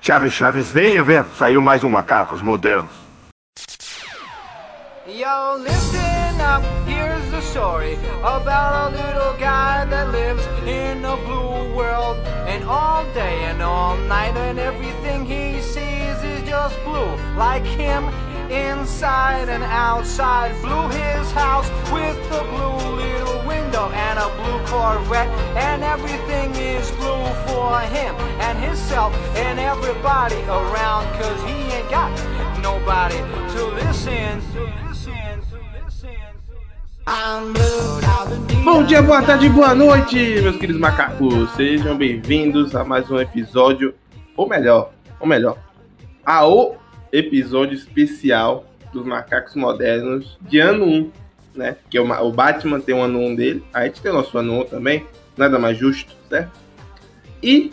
Chaves, Chaves, venha ver. Saiu mais um Macacos Modernos. Yo, listen up, here's the story about a little guy that lives in a blue world. And all day and all night, and everything he sees is just blue. Like him, inside and outside. Blew his house with a blue window and a blue Corvette. And everything is blue for him and himself and everybody around. Cause he ain't got nobody to listen. To Bom dia, boa tarde, boa noite, meus queridos macacos. Sejam bem-vindos a mais um episódio, ou melhor, ou melhor, a o episódio especial dos macacos modernos de ano 1, né? Que é o, o Batman tem o ano 1 dele, a gente tem o nosso ano 1 também, nada mais justo, certo? E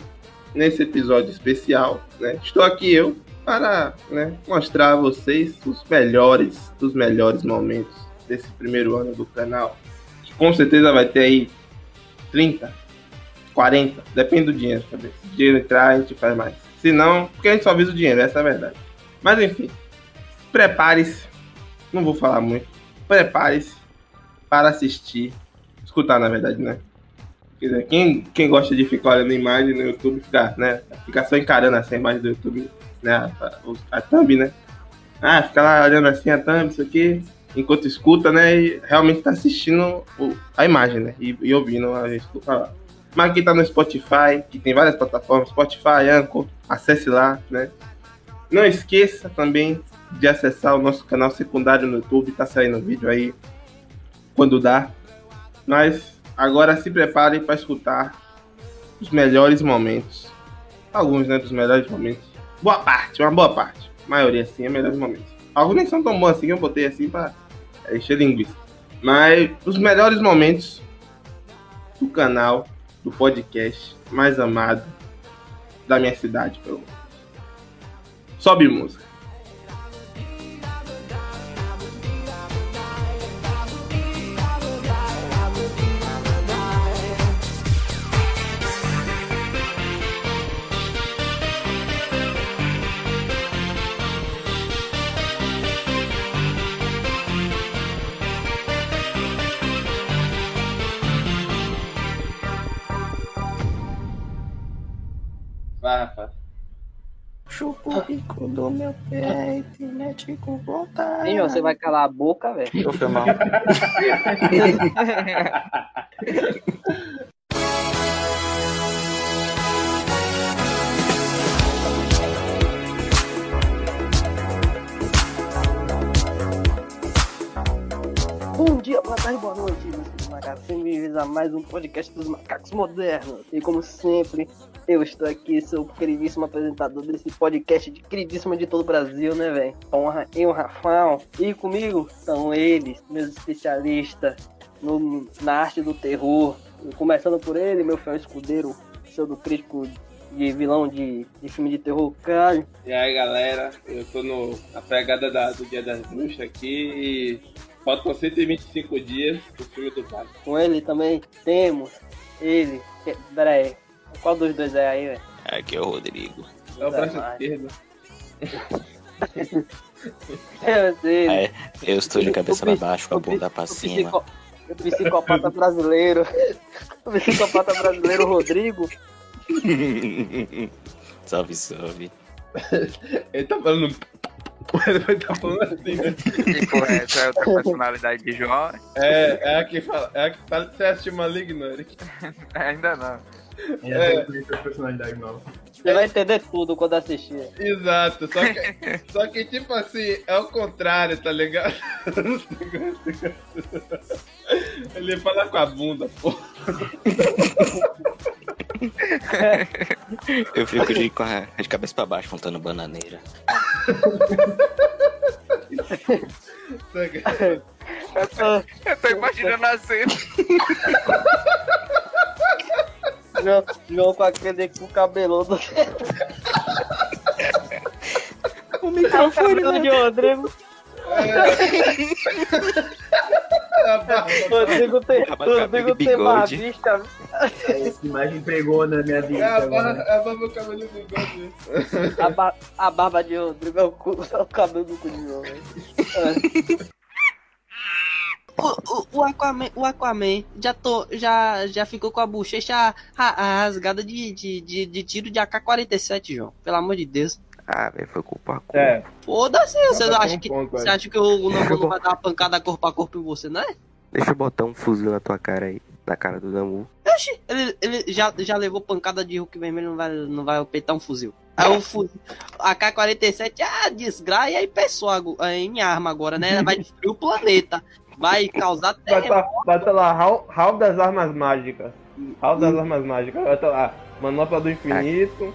nesse episódio especial, né, estou aqui eu para né, mostrar a vocês os melhores dos melhores momentos desse primeiro ano do canal. Que com certeza vai ter aí 30, 40, depende do dinheiro também. Se o dinheiro entrar, a gente faz mais. Se não, porque a gente só visa o dinheiro, essa é a verdade. Mas enfim, prepare-se. Não vou falar muito. Prepare-se para assistir. Escutar, na verdade, né? Quer dizer, quem, quem gosta de ficar olhando a imagem no YouTube, fica, né? Fica só encarando essa imagem do YouTube, né? A, os- a thumb, né? Ah, fica lá olhando assim a thumb, isso aqui, enquanto escuta, né? E realmente tá assistindo o- a imagem, né? E, e ouvindo a gente falar. Mas quem tá no Spotify, que tem várias plataformas, Spotify, Anchor, acesse lá, né? Não esqueça também de acessar o nosso canal secundário no YouTube, tá saindo vídeo aí quando dá. Mas agora se preparem para escutar os melhores momentos. Alguns, né, dos melhores momentos. Boa parte, uma boa parte. A maioria, sim, é melhores momentos. Alguns nem são tão bons assim, eu botei assim pra encher linguiça. Mas os melhores momentos do canal, do podcast mais amado da minha cidade, pelo menos. Sobe música. Rafa. Chupa o bico do meu peito e mete com vontade. Ó, você vai calar a boca, velho? Tô mal. Bom dia, boa tarde, boa noite, meus macacos. Bem-vindos a mais um podcast dos macacos modernos. E como sempre, eu estou aqui, seu queridíssimo apresentador desse podcast de queridíssimo de todo o Brasil, né, velho? Honra eu, Rafael. E comigo estão eles, meus especialistas no- na arte do terror. E começando por ele, meu fiel escudeiro, pseudo crítico de vilão de, de filme de terror, caralho. E aí, galera, eu tô no, na pegada da- do Dia das Bruxas aqui e faltam 125 dias pro filme do Batman. Com ele também temos ele. que- Pera aí. Qual dos dois é aí, velho? Aqui é o Rodrigo. É o braço esquerdo. Temos ele. É, eu estou de cabeça psi- baixo, com a bunda o cima. psico- O psicopata brasileiro. O psicopata brasileiro Rodrigo. salve, salve. Ele tá falando. Ele vai tá falando assim, né? Tipo, essa é outra personalidade de Jó? É, é a que fala. É a que tá. Você assistiu Maligno, Eric? Ainda não. É, personalidade nova. Você vai entender tudo quando assistir. exato. Só que, só que, tipo assim, é o contrário, tá ligado? Ele fala com a bunda, pô. Eu fico de, com a- de cabeça pra baixo, contando bananeira. Saca? Eu tô, eu tô imaginando a cena. João, João com aquele cu cabeludo. O microfone, Cabelo de Rodrigo. Barba. Rodrigo tem, com Rodrigo tem uma vista. Essa imagem pregou na minha É vida a barba, é a barba, o cabelo do bigode. A, ba- a barba de Rodrigo é o, cu- é o cabelo do cu de João, velho. O, o, o Aquaman, o Aquaman já, tô, já, já ficou com a bochecha ra- ra- rasgada de, de, de, de tiro de AK-47, João. Pelo amor de Deus. Ah, velho, foi culpa É, Foda-se, você Tá não acha um que. ponto. Você acha que o, não vai dar uma pancada corpo a corpo em você, não é? Deixa eu botar um fuzil na tua cara aí. Na cara do Namu. Oxi, ele, ele já, já levou pancada de Hulk vermelho, não vai, não vai peitar um fuzil. Aí o fuzil, AK-47, ah, desgraça, e aí pessoal, aí em arma agora, né? Vai destruir o planeta. Vai causar Bota, terremoto. bota lá, hall, hall das armas mágicas. Hall das armas mágicas. Bota lá, manopla do infinito.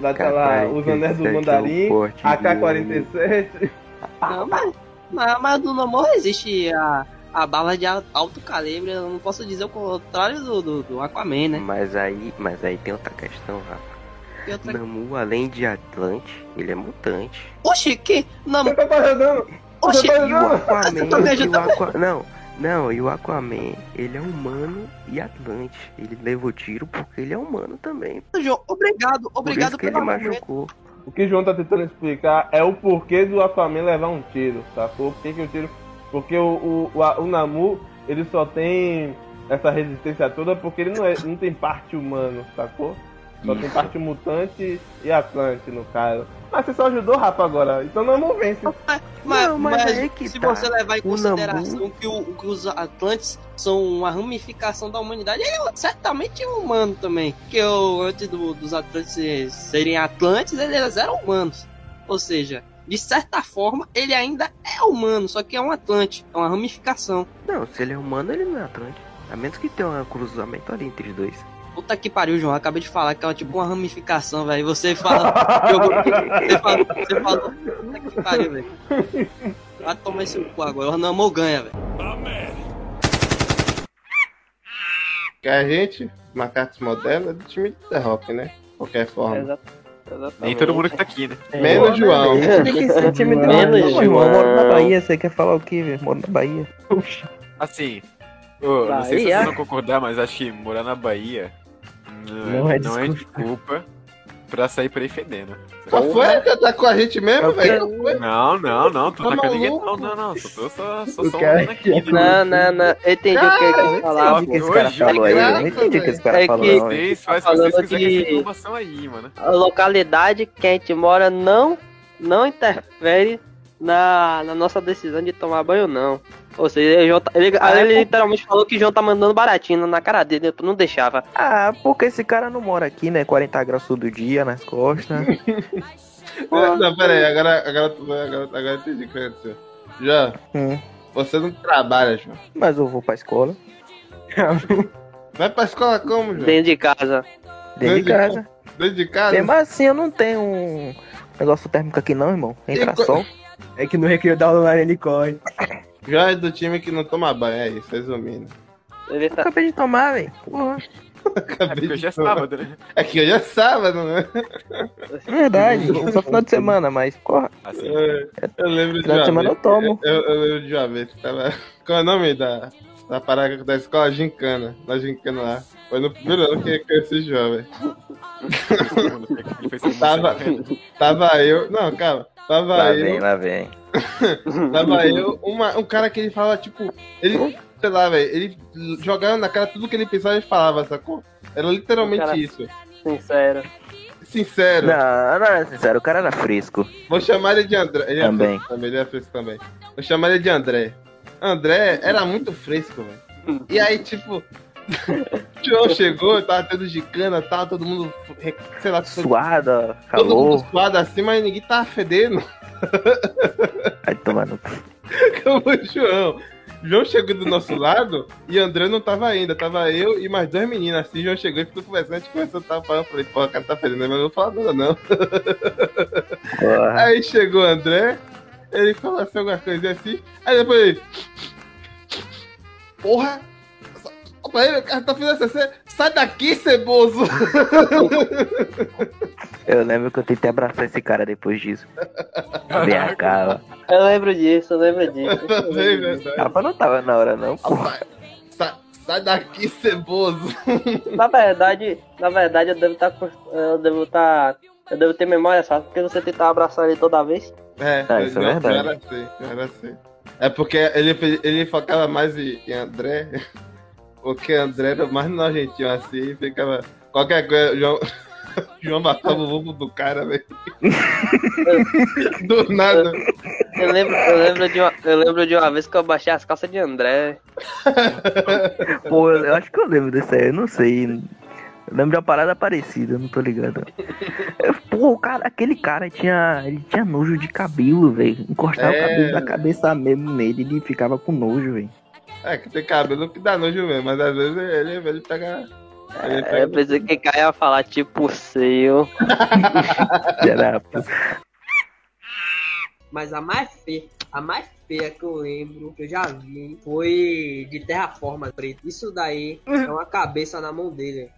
Bota lá, os anéis do mandarim. AK-47. Não, mas, mas, mas no Namor existe a, a bala de al- alto calibre, eu não posso dizer o contrário do, do, do Aquaman, né? Mas aí, mas aí tem outra questão, Rafa. Outra- Namu, além de Atlante, ele é mutante. Oxi, que? Namor. Oxi, tá E o Aquaman, tá e o ajudando? Aqua... Não, não, e o Aquaman, ele é humano e Atlante. Ele levou tiro porque ele é humano também. João, obrigado, Por obrigado isso que ele pelo argumento. machucou. O que o João tá tentando explicar é o porquê do Aquaman levar um tiro, sacou? Por que, que o tiro. Porque o, o, o, o Namu, ele só tem essa resistência toda porque ele não, é, não tem parte humano, sacou? Só tem parte mutante e Atlante, no caso. Mas você só ajudou o Rafa agora, então Namu vence. Mas, Não, mas mas aí que se tá. você levar em O consideração que, o, que os Atlantes são uma ramificação da humanidade, ele é certamente é humano também. Porque o, antes do- dos Atlantes se- serem Atlantes, eles eram humanos. Ou seja, de certa forma, ele ainda é humano, só que é um Atlante, é uma ramificação. Não, se ele é humano, ele não é Atlante. A menos que tenha um cruzamento ali entre os dois. Puta que pariu, João. Acabei de falar que é tipo uma ramificação, velho. Você fala. você falou. Você falou. Puta que pariu, velho. Vai tomar esse cu agora. O Namor ganha, velho. Que a gente, macacos modernos, é do time de The Rock, né? De qualquer forma. Exato. Exatamente. Nem todo mundo que tá aqui, né? Menos o João. Ser time do Menos Não, irmão, eu moro na João. Bahia, você quer falar o quê, velho? Moro na Bahia. Assim, eu não sei se vocês vão concordar, mas acho que morar na Bahia não, Não é não é desculpa pra sair por aí fedendo. Qual foi? Você tá com a gente mesmo, velho? Foi? Não, não, não, tô Tá tacando ninguém. maluco? Não, não, não. Só tô só, só, só cara aqui. né? Não, não, não. Eu entendi o que ele Eu quis não falar. entendi o que esse cara falou aí. Eu entendi o que esse cara falou, É que-. Vocês, Tá vocês quiserem essa informação aí, mano. A localidade que a gente mora não, não interfere na, na nossa decisão de tomar banho, não. Ou seja, o João tá- ele, ele literalmente falou que o João tá mandando baratinho na cara dele, eu não deixava. Ah, porque esse cara não mora aqui, né? 40 graus todo dia nas costas. Não, pera aí, agora, agora, agora, agora eu entendi o que aconteceu. Já, Hum. você não trabalha, João. Mas eu vou pra escola, Vai pra escola como, João? Dentro de casa. dentro de casa. Dentro de casa? Mesmo assim, eu não tenho um negócio térmico aqui não, irmão. Entra Enqu- sol. É que no recreio da aula ele corre. Já é do time que não toma banho, é isso, resumindo. Ele tá... Acabei de tomar, velho. Porra. É porque hoje é sábado, né? É que hoje é sábado, né? Verdade. Só final de semana, mas, porra, Assim. É, Eu lembro de final de uma semana eu vez. tomo. Eu, eu lembro de uma vez que tava. Qual é o nome da, da parada da escola Gincana? Na Gincana lá. Foi no primeiro ano que eu conheci o jovem. Tava, tava eu. Não, calma. Tava Lá eu. vem, lá vem. Tava eu, uma, um cara que ele falava, tipo, ele, sei lá, velho, ele jogava na cara tudo que ele pensava e falava, sacou? Era literalmente cara- isso. Sincero. Sincero. Não, não é sincero, o cara era fresco. Vou chamar ele de André. Ele é Também. fresco também, ele é fresco também. Vou chamar ele de André. André era muito fresco, velho. E aí, tipo, o João chegou, tava tendo gicana, tava todo mundo, sei lá, todo, Suada, todo mundo calor. suado assim, mas ninguém tava fedendo. Vai tomar no como o João. João chegou do nosso lado e André não tava ainda. Tava eu e mais duas meninas. Assim, João chegou e ficou conversando. A gente a tava falando. Eu falei, pô, o cara tá fedendo, mas eu não vou falar nada, não. Porra. Aí chegou o André, ele falou assim, alguma coisa assim. Aí depois ele. Porra! Tá fazendo CC. Sai daqui, ceboso! Eu lembro que eu tentei abraçar esse cara depois disso. Vem a cara. Eu lembro disso, eu lembro disso. Também, verdade. Rafa não tava na hora, não, porra. Sai, Sai daqui, ceboso. Na verdade, na verdade eu devo estar eu devo estar eu devo ter memória só porque você tentar abraçar ele toda vez. É, Ah, isso é eu- eu verdade. era assim, eu era assim. É porque ele, ele focava mais em, em André, porque André era mais nojentinho assim, ficava. Qualquer coisa, João, João matava o ovo do cara, velho. Do nada. Eu lembro, eu lembro de uma, eu lembro de uma vez que eu baixei as calças de André. Pô, eu acho que eu lembro desse aí, eu não sei. Eu lembro de uma parada parecida, eu não tô ligado. É, Pô, o cara, aquele cara tinha. Ele tinha nojo de cabelo, velho. Encostava É. o cabelo da cabeça mesmo nele, ele ficava com nojo, velho. É que tem cabelo que dá nojo mesmo, mas às vezes ele, ele pega. Ele É, pega eu pensei que Caio ia falar tipo seu. Mas a mais feia, a mais feia que eu lembro, que eu já vi, foi de terraforma preto. Isso daí é uma cabeça na mão dele.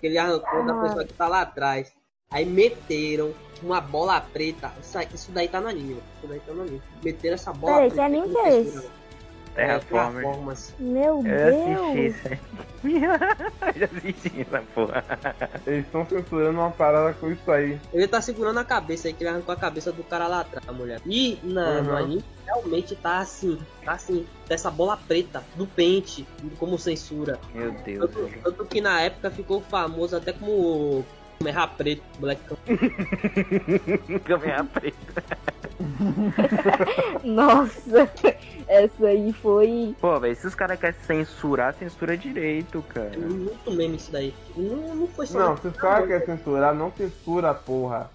Que ele arrancou da pessoa que tá lá atrás. Aí meteram uma bola preta. Isso, isso daí tá no anime. Isso daí tá no anime. Meteram essa bola Peraí, que preta. anime com que é esse? Textura. Terraformer. Terraformas. Meu Eu assisti Deus. isso aí. Eu já assisti essa porra. Eles estão censurando uma parada com isso aí. Ele tá segurando a cabeça aí, que ele arrancou a cabeça do cara lá atrás, a mulher. E na, no Uhum. anime, realmente tá assim, tá assim, dessa bola preta, do pente, como censura. Meu Deus, Tanto, tanto que na época ficou famoso até como Merra Preto, Black Câmera preta. Nossa, essa aí foi. Pô, velho, se os caras querem censurar, censura direito, cara. É muito meme isso daí. Não, não foi só. Não, se os caras querem censurar, não censura, porra.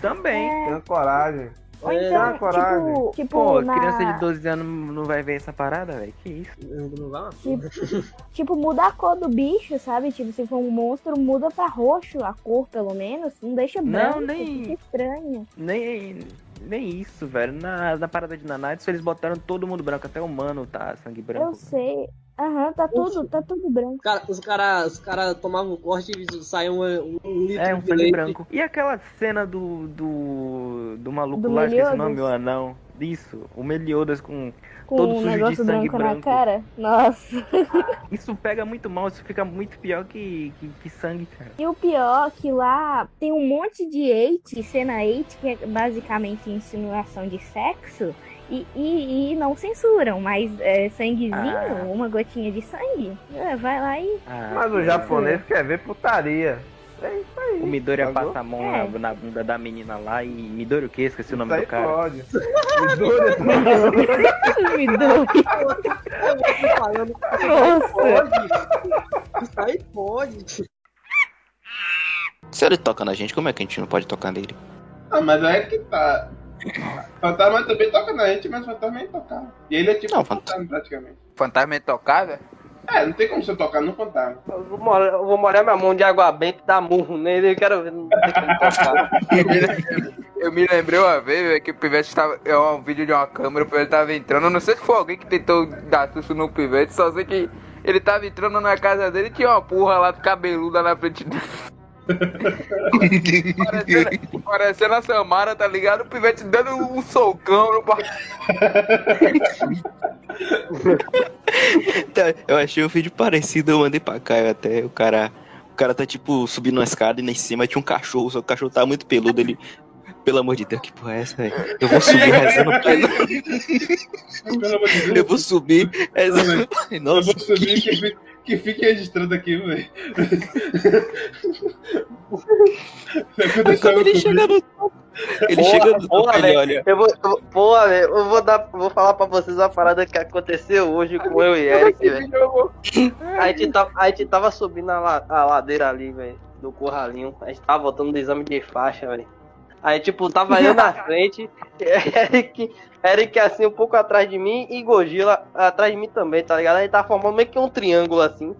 Também. Tenha coragem. Ou É, então, Tenha coragem. tipo, tipo Pô, na... criança de 12 anos não vai ver essa parada, velho. Que isso? Não vai Tipo, tipo, muda a cor do bicho, sabe? Tipo, se for um monstro, muda pra roxo a cor, pelo menos. Não deixa Não, branco, nem- fica estranho. Nem, nem isso, velho. Na, na parada de Nanatsu eles botaram todo mundo branco, até o humano tá sangue branco. Eu sei. Aham, tá tudo, tá tudo branco. Cara, os caras os cara tomavam corte e saiu um, um litro É, um de sangue leite. branco. E aquela cena do. do. do maluco Do lá, esqueci o nome, o anão. Isso, o Meliodas com. Com todo um sujo de negócio sangue branco, na branco. cara. Nossa. Isso pega muito mal, isso fica muito pior que, que, que sangue, cara. E o pior é que lá tem um monte de hate, cena hate, que é basicamente insinuação de sexo. E, e, e não censuram, mas é, sanguezinho, Ah. uma gotinha de sangue, é, vai lá e. Ah, Mas o japonês quer ver putaria. É isso aí. O Midori ia Pagou? passar a mão É. na, na bunda da menina lá e. Midori o quê? Esqueci o nome Isso aí do cara. pode. Midori- vou te falando. Nossa. Isso aí pode. Se ele toca na gente, como é que a gente não pode tocar nele? Ah, mas é que tá. Fantasma também toca na gente, mas o fantasma é intocável. E ele é tipo Não, um fantasma praticamente. Fantasma é intocável? É, não tem como você tocar no fantasma. Eu vou, molhar, eu vou molhar minha mão de água benta e dar murro nele. Eu quero ver. Não tem como tocar. Eu me lembrei uma vez véio, que o Pivete estava. É um vídeo de uma câmera, o Pivete tava entrando. Eu não sei se foi alguém que tentou dar susto no Pivete, só sei que ele tava entrando na casa dele e tinha uma porra lá cabeluda na frente dele. Parecendo, parecendo a Samara, tá ligado? O Pivete dando um socão no bar. Tá, Eu achei um vídeo parecido, eu mandei pra Caio até. O cara, o cara tá tipo subindo uma escada e lá em cima tinha um cachorro, só que o cachorro tá muito peludo. Ele, pelo amor de Deus, que porra é essa, velho? Eu vou subir rezando pra ele. Eu vou subir rezando. Eu Nossa, vou subir que fique, que fique registrado aqui, velho. Aí quando ele chega no topo, ele Porra, chega no topo, ele velho. olha. Eu vou, eu porra, velho, eu vou dar, vou falar pra vocês uma parada que aconteceu hoje com eu e Eric, velho. A gente tava, a gente tava subindo a, la- a ladeira ali, velho, do corralinho. A gente tava voltando do exame de faixa, velho. Aí, tipo, tava eu na frente, Eric, Eric assim um pouco atrás de mim e Gojila atrás de mim também, tá ligado? A gente tava formando meio que um triângulo assim.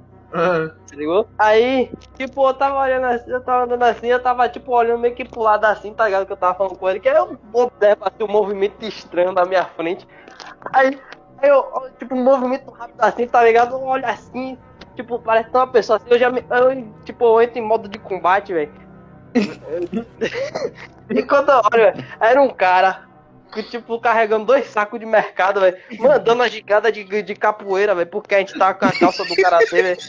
Se ligou? Aí, tipo, eu tava olhando assim, eu tava andando assim, eu tava, tipo, olhando meio que pro lado assim, tá ligado? Que eu tava falando com ele, que aí eu observo assim, um movimento estranho na minha frente. Aí, aí eu, tipo, um movimento rápido assim, tá ligado? Eu olho assim, tipo, parece uma pessoa assim, eu já me, eu, tipo, eu entro em modo de combate, velho. E quando eu olho, era um cara tipo, carregando dois sacos de mercado, velho. Mandando a gigada de, de capoeira, velho. Porque a gente tava com a calça do karatê, velho.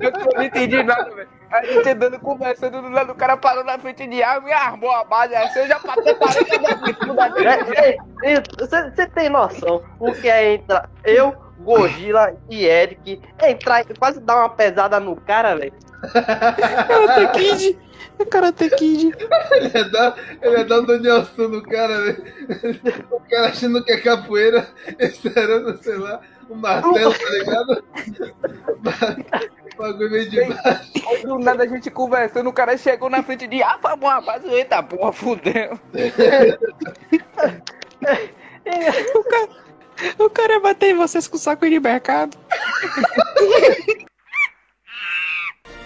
Eu não entendi nada, velho. A gente andando, conversando, do lado, o cara parou na frente de arma e armou a base. Assim, eu já passei 40 minutos da Você tem noção o que é entrar? Eu, Gojira e Eric entrar e quase dar uma pesada no cara, velho. Karate Kid. É Karate Kid. Ele ia dar, ele ia dar um Danielson no cara, velho. O cara achando que é capoeira, esperando, sei lá, um martelo, tá ligado? O bagulho meio de baixo. Aí do nada a gente conversando, o cara chegou na frente de ah, uma base. Eita porra, fudeu. O cara, o cara ia bater em vocês com saco de mercado.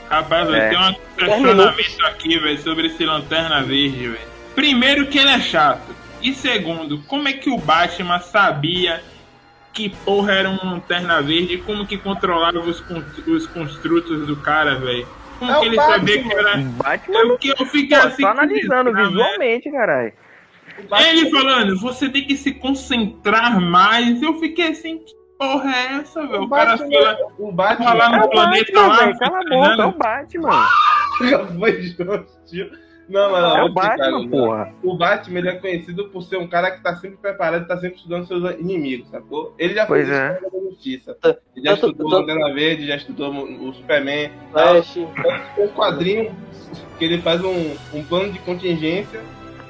Rapaz, velho, É. tem um questionamento aqui, velho, sobre esse Lanterna Verde, velho. Primeiro que ele é chato. E segundo, como é que o Batman sabia que porra era um Lanterna Verde e como que controlava os, os construtos do cara, velho? Como É que o ele Batman. sabia que era... Batman É o que eu fiquei Pô, assim... só analisando visualmente, caralho. Ele falando, você tem que se concentrar mais. Eu fiquei assim, que porra é essa, velho? O, cara Batman- fala, o Batman- lá É no o planeta Batman, lá. velho, cala a boca, é o Batman. Já foi justo. Não, mas não, É o Batman, não. porra. O Batman ele é conhecido por ser um cara que tá sempre preparado, tá sempre estudando seus inimigos, sacou? Ele já Pois fez é. isso com a justiça. Ele já estudou o Lanterna Verde, já estudou o Superman. Flash. Tem um quadrinho que ele faz um, um plano de contingência,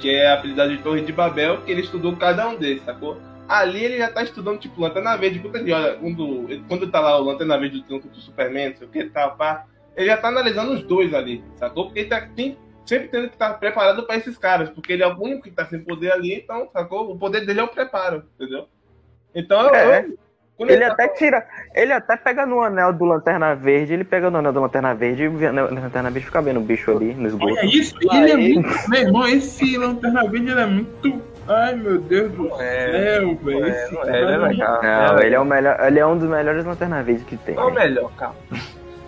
que é a habilidade de Torre de Babel, que ele estudou cada um deles, sacou? Ali ele já tá estudando, tipo, Lanterna Verde. Quando ele olha, quando, quando tá lá o Lanterna Verde lutando contra o Superman, sei o que, tal, pá, ele já tá analisando os dois ali, sacou? Porque ele tá tem, sempre tendo que estar preparado pra esses caras, porque ele é o único que tá sem poder ali, então, sacou? O poder dele é o preparo, entendeu? Então, É. eu, Ele tá até tira. Ele até pega no anel do Lanterna Verde, ele pega no anel do Lanterna Verde e o anel- o Lanterna Verde fica vendo o bicho ali no esgoto. Olha isso, ele é muito. Meu irmão, esse Lanterna Verde ele é muito. Ai meu Deus do céu, velho. esse não é, cara ele é legal. Não, ele é o melhor. Ele é um dos melhores Lanterna Verde que tem. é o melhor, cara.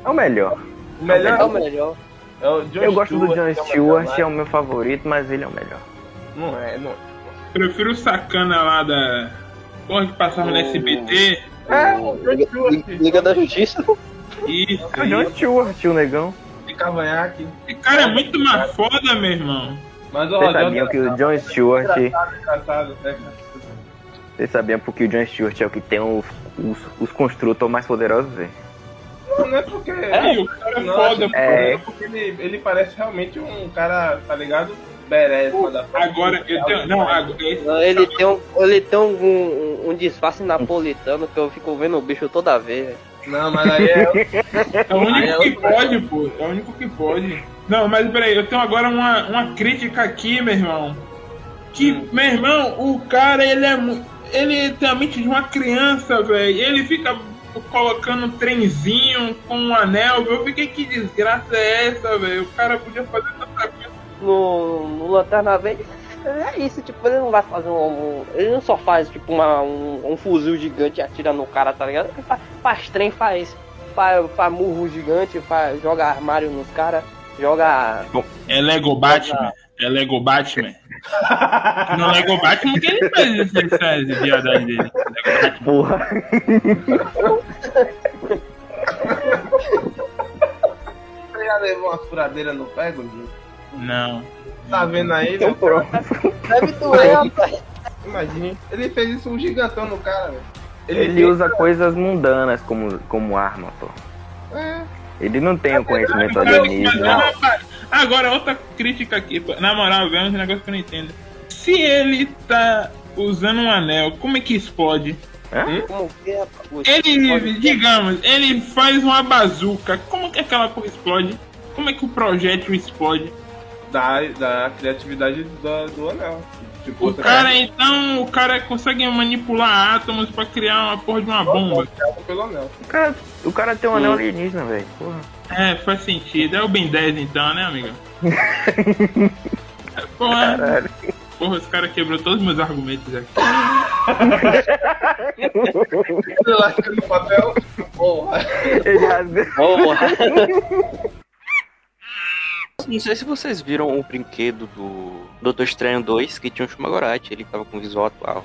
É o melhor. O melhor É o melhor. é o John Eu gosto do John é o Stewart, melhor, é o meu favorito, mas ele é o melhor. Não é, não. Prefiro o sacana lá da. Porra que passava no SBT. É, o John Stewart. Liga da Justiça. Isso, É o John. Stewart, o negão. De cavanhaque. Esse cara é muito mais foda, meu irmão. Mas o Vocês sabiam que o John Stewart. engraçado, engraçado, né? Vocês sabiam porque o John Stewart é o que tem os, os, os construtores mais poderosos, velho? Não, não é porque. É, o cara é não, foda, É. é porque ele, ele parece realmente um cara, tá ligado? Manda Agora, eu tenho. Não, agora. ele tem, um, ele tem um, um, um disfarce napolitano que eu fico vendo o bicho toda vez. Não, mas aí é. É o único Aí é que pode, pô. É o único que pode. Não, mas peraí, eu tenho agora uma, uma crítica aqui, meu irmão. Que, Hum. meu irmão, o cara, ele é Ele tem a mente de uma criança, velho. Ele fica colocando um trenzinho com um anel, velho. Eu fiquei, que desgraça é essa, velho? O cara podia fazer. No, no Lanterna Verde, é isso, tipo, ele não vai fazer um. um- ele não só faz, tipo, uma, um, um fuzil gigante e atira no cara, tá ligado? Ele faz, faz trem, faz, faz, faz murro gigante, faz, joga armário nos caras, joga. É Lego Batman. É Lego Batman. No Lego Batman que ele fez esse- essas viadagens dele. Lego Batman. Porra. Você já levou uma furadeira no pé, Gordinho? Não. Tá vendo aí, Então pronto. Deve doer, rapaz. Imagina. Ele fez isso um gigantão no cara, velho. Ele fez- usa coisas mundanas como, como arma, pô. É. Ele não tem o conhecimento alienígena. é uma- Agora, outra crítica aqui. pô. Na moral, velho, é um negócio que eu não entendo. Se ele tá usando um anel, como é que explode? Como que é, rapaz? Ele, digamos, ele faz uma bazuca. Como que aquela porra explode? Como é que o projétil explode? Da, da criatividade do, do anel. Tipo, O você cara, então, o cara consegue manipular átomos pra criar uma porra de uma bomba. pelo anel. O cara, o cara tem um anel alienígena, velho. É, faz sentido. É o Ben 10 então, né, amigo? É, Porra, Caralho. porra, os caras quebrou todos os meus argumentos aqui. Ele lasca no papel. Porra. Ele rasga. Porra. Não sei se vocês viram o brinquedo do Doutor Estranho 2, que tinha um Shumagorati, ele tava com visual atual.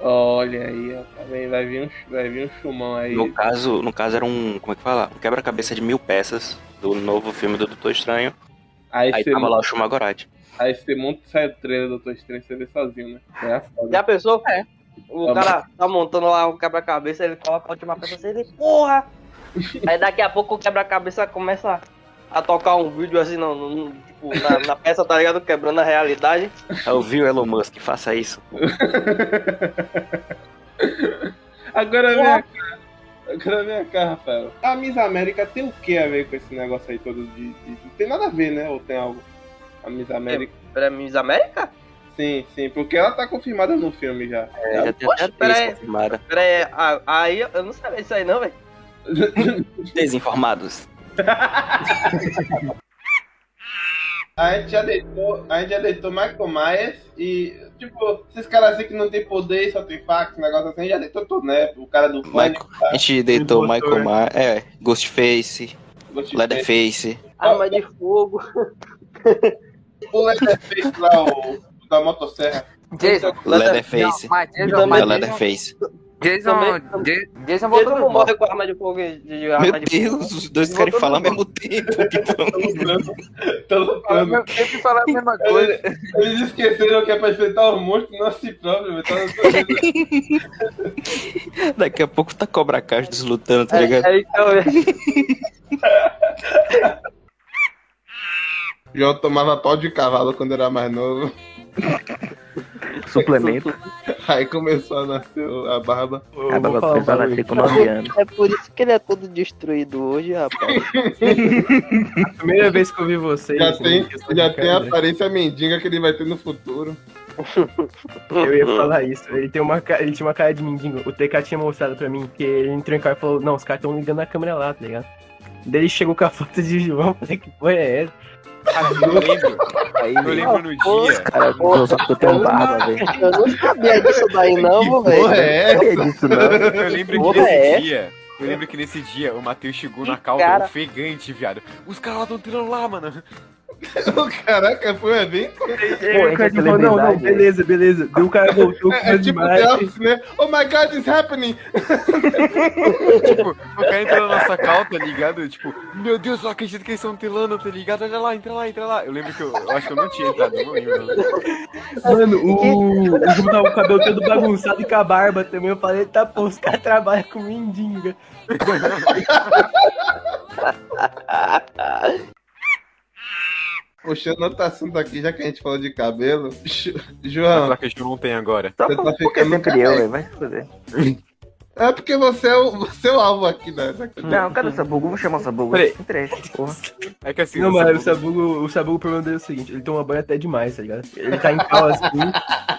Olha aí, ó. Vai vir um, vai vir um chumão aí. No caso, no caso era um, como é que fala? Um quebra-cabeça de mil peças do novo filme do Doutor Estranho. Aí, Aí você, tava lá o Shumagorati. aí você monta e sai o trailer do Doutor Estranho você vê sozinho, né? É foda. Já pensou? É. O Tá cara tá montando lá o quebra-cabeça, ele coloca a última peça assim, ele, porra! Aí daqui a pouco o quebra-cabeça começa a tocar um vídeo assim, no, no- tipo, na, na peça, tá ligado? Quebrando a realidade. Eu vi o Elon Musk, faça isso. Agora vem cá. Agora vem cá, Rafael. A Miss América tem o que a ver com esse negócio aí todo de, de- Não tem nada a ver, né? Ou tem algo? A Miss América. Pra Miss América? Sim, sim, porque ela tá confirmada no filme já. É, já tem Poxa, até pera atriz aí. confirmada. Eu não sabia disso aí não, velho. Desinformados. A gente já deitou, a gente já deitou Michael Myers e, tipo, esses caras assim que não tem poder, só tem fax, negócio assim, já deitou todo, né? O cara do Pânico, A gente deitou o Michael Myers, é, Ghostface, Ghostface. Leatherface. Arma de fogo. o Leatherface lá, o, o da motosserra. Jason. Leatherface. É mas Leatherface. Jason, Também- Jason, Jason Jason voltou não do morre com arma de fogo de, de arma Meu de fogo. Deus, os dois querem falar ao mesmo tempo. que Tô lutando. Tenho que falar a mesma coisa. Eles, eles esqueceram que é pra enfrentar o monstro, não a si próprio. Tá lutando. Daqui a pouco tá Cobra Kai lutando, tá É, ligado? é, então, é. João tomava pau de cavalo quando era mais novo. Suplemento. Aí começou a nascer a barba. A barba começou a nascer com 9 anos. É por isso que ele é todo destruído hoje, rapaz. Primeira vez que eu vi vocês. Já assim, tem, já tem a câmera, aparência mendiga que ele vai ter no futuro. Eu ia falar isso. Ele, tem uma, ele tinha uma cara de mendigo. O TK tinha mostrado pra mim que ele entrou em casa e falou: Não, os caras estão ligando a câmera lá, tá ligado? Daí ele chegou com a foto de João. Falei: Que porra é essa? Cara, eu lembro. Aí, Eu lembro no dia. cara, não eu tenho barba, velho. Eu não sabia disso daí não, velho. Porra, é? Não é disso, não. Eu lembro que nesse é? dia. Eu lembro que nesse dia o Matheus chegou na calda cara- ofegante, viado. Os caras lá tão tirando lá, mano. Caraca, foi um evento. Pô, o cara é falou: Não, não, celebridade, beleza, beleza. Daí o cara voltou com É, é umas tipo The imagens. Office, né? Oh my god, it's happening! tipo, o cara entrou na nossa cal, tá ligado? Tipo, meu Deus, eu acredito que eles estão telando, tá ligado? Olha lá, entra lá, entra lá. Eu lembro que eu, eu acho que eu não tinha entrado, não lembro. Mano. Mano, o, o tava com o cabelo todo bagunçado e com a barba também. Eu falei: Tá, pô, os caras trabalham com mendiga. Puxando outro assunto aqui, já que a gente falou de cabelo. João, Só que a gente não tem agora. Só Você por, tá porque ficando sempre eu, velho. Vai se foder. é porque você é o, você é o alvo aqui, né? Não, cadê o Sabugo? Vou chamar o Sabugo. Peraí. Não interessa, porra. É que assim, Não, mas o Sabugo, o Sabugo, o problema dele é o seguinte: ele toma banho até demais, tá ligado? Ele tá em cal assim.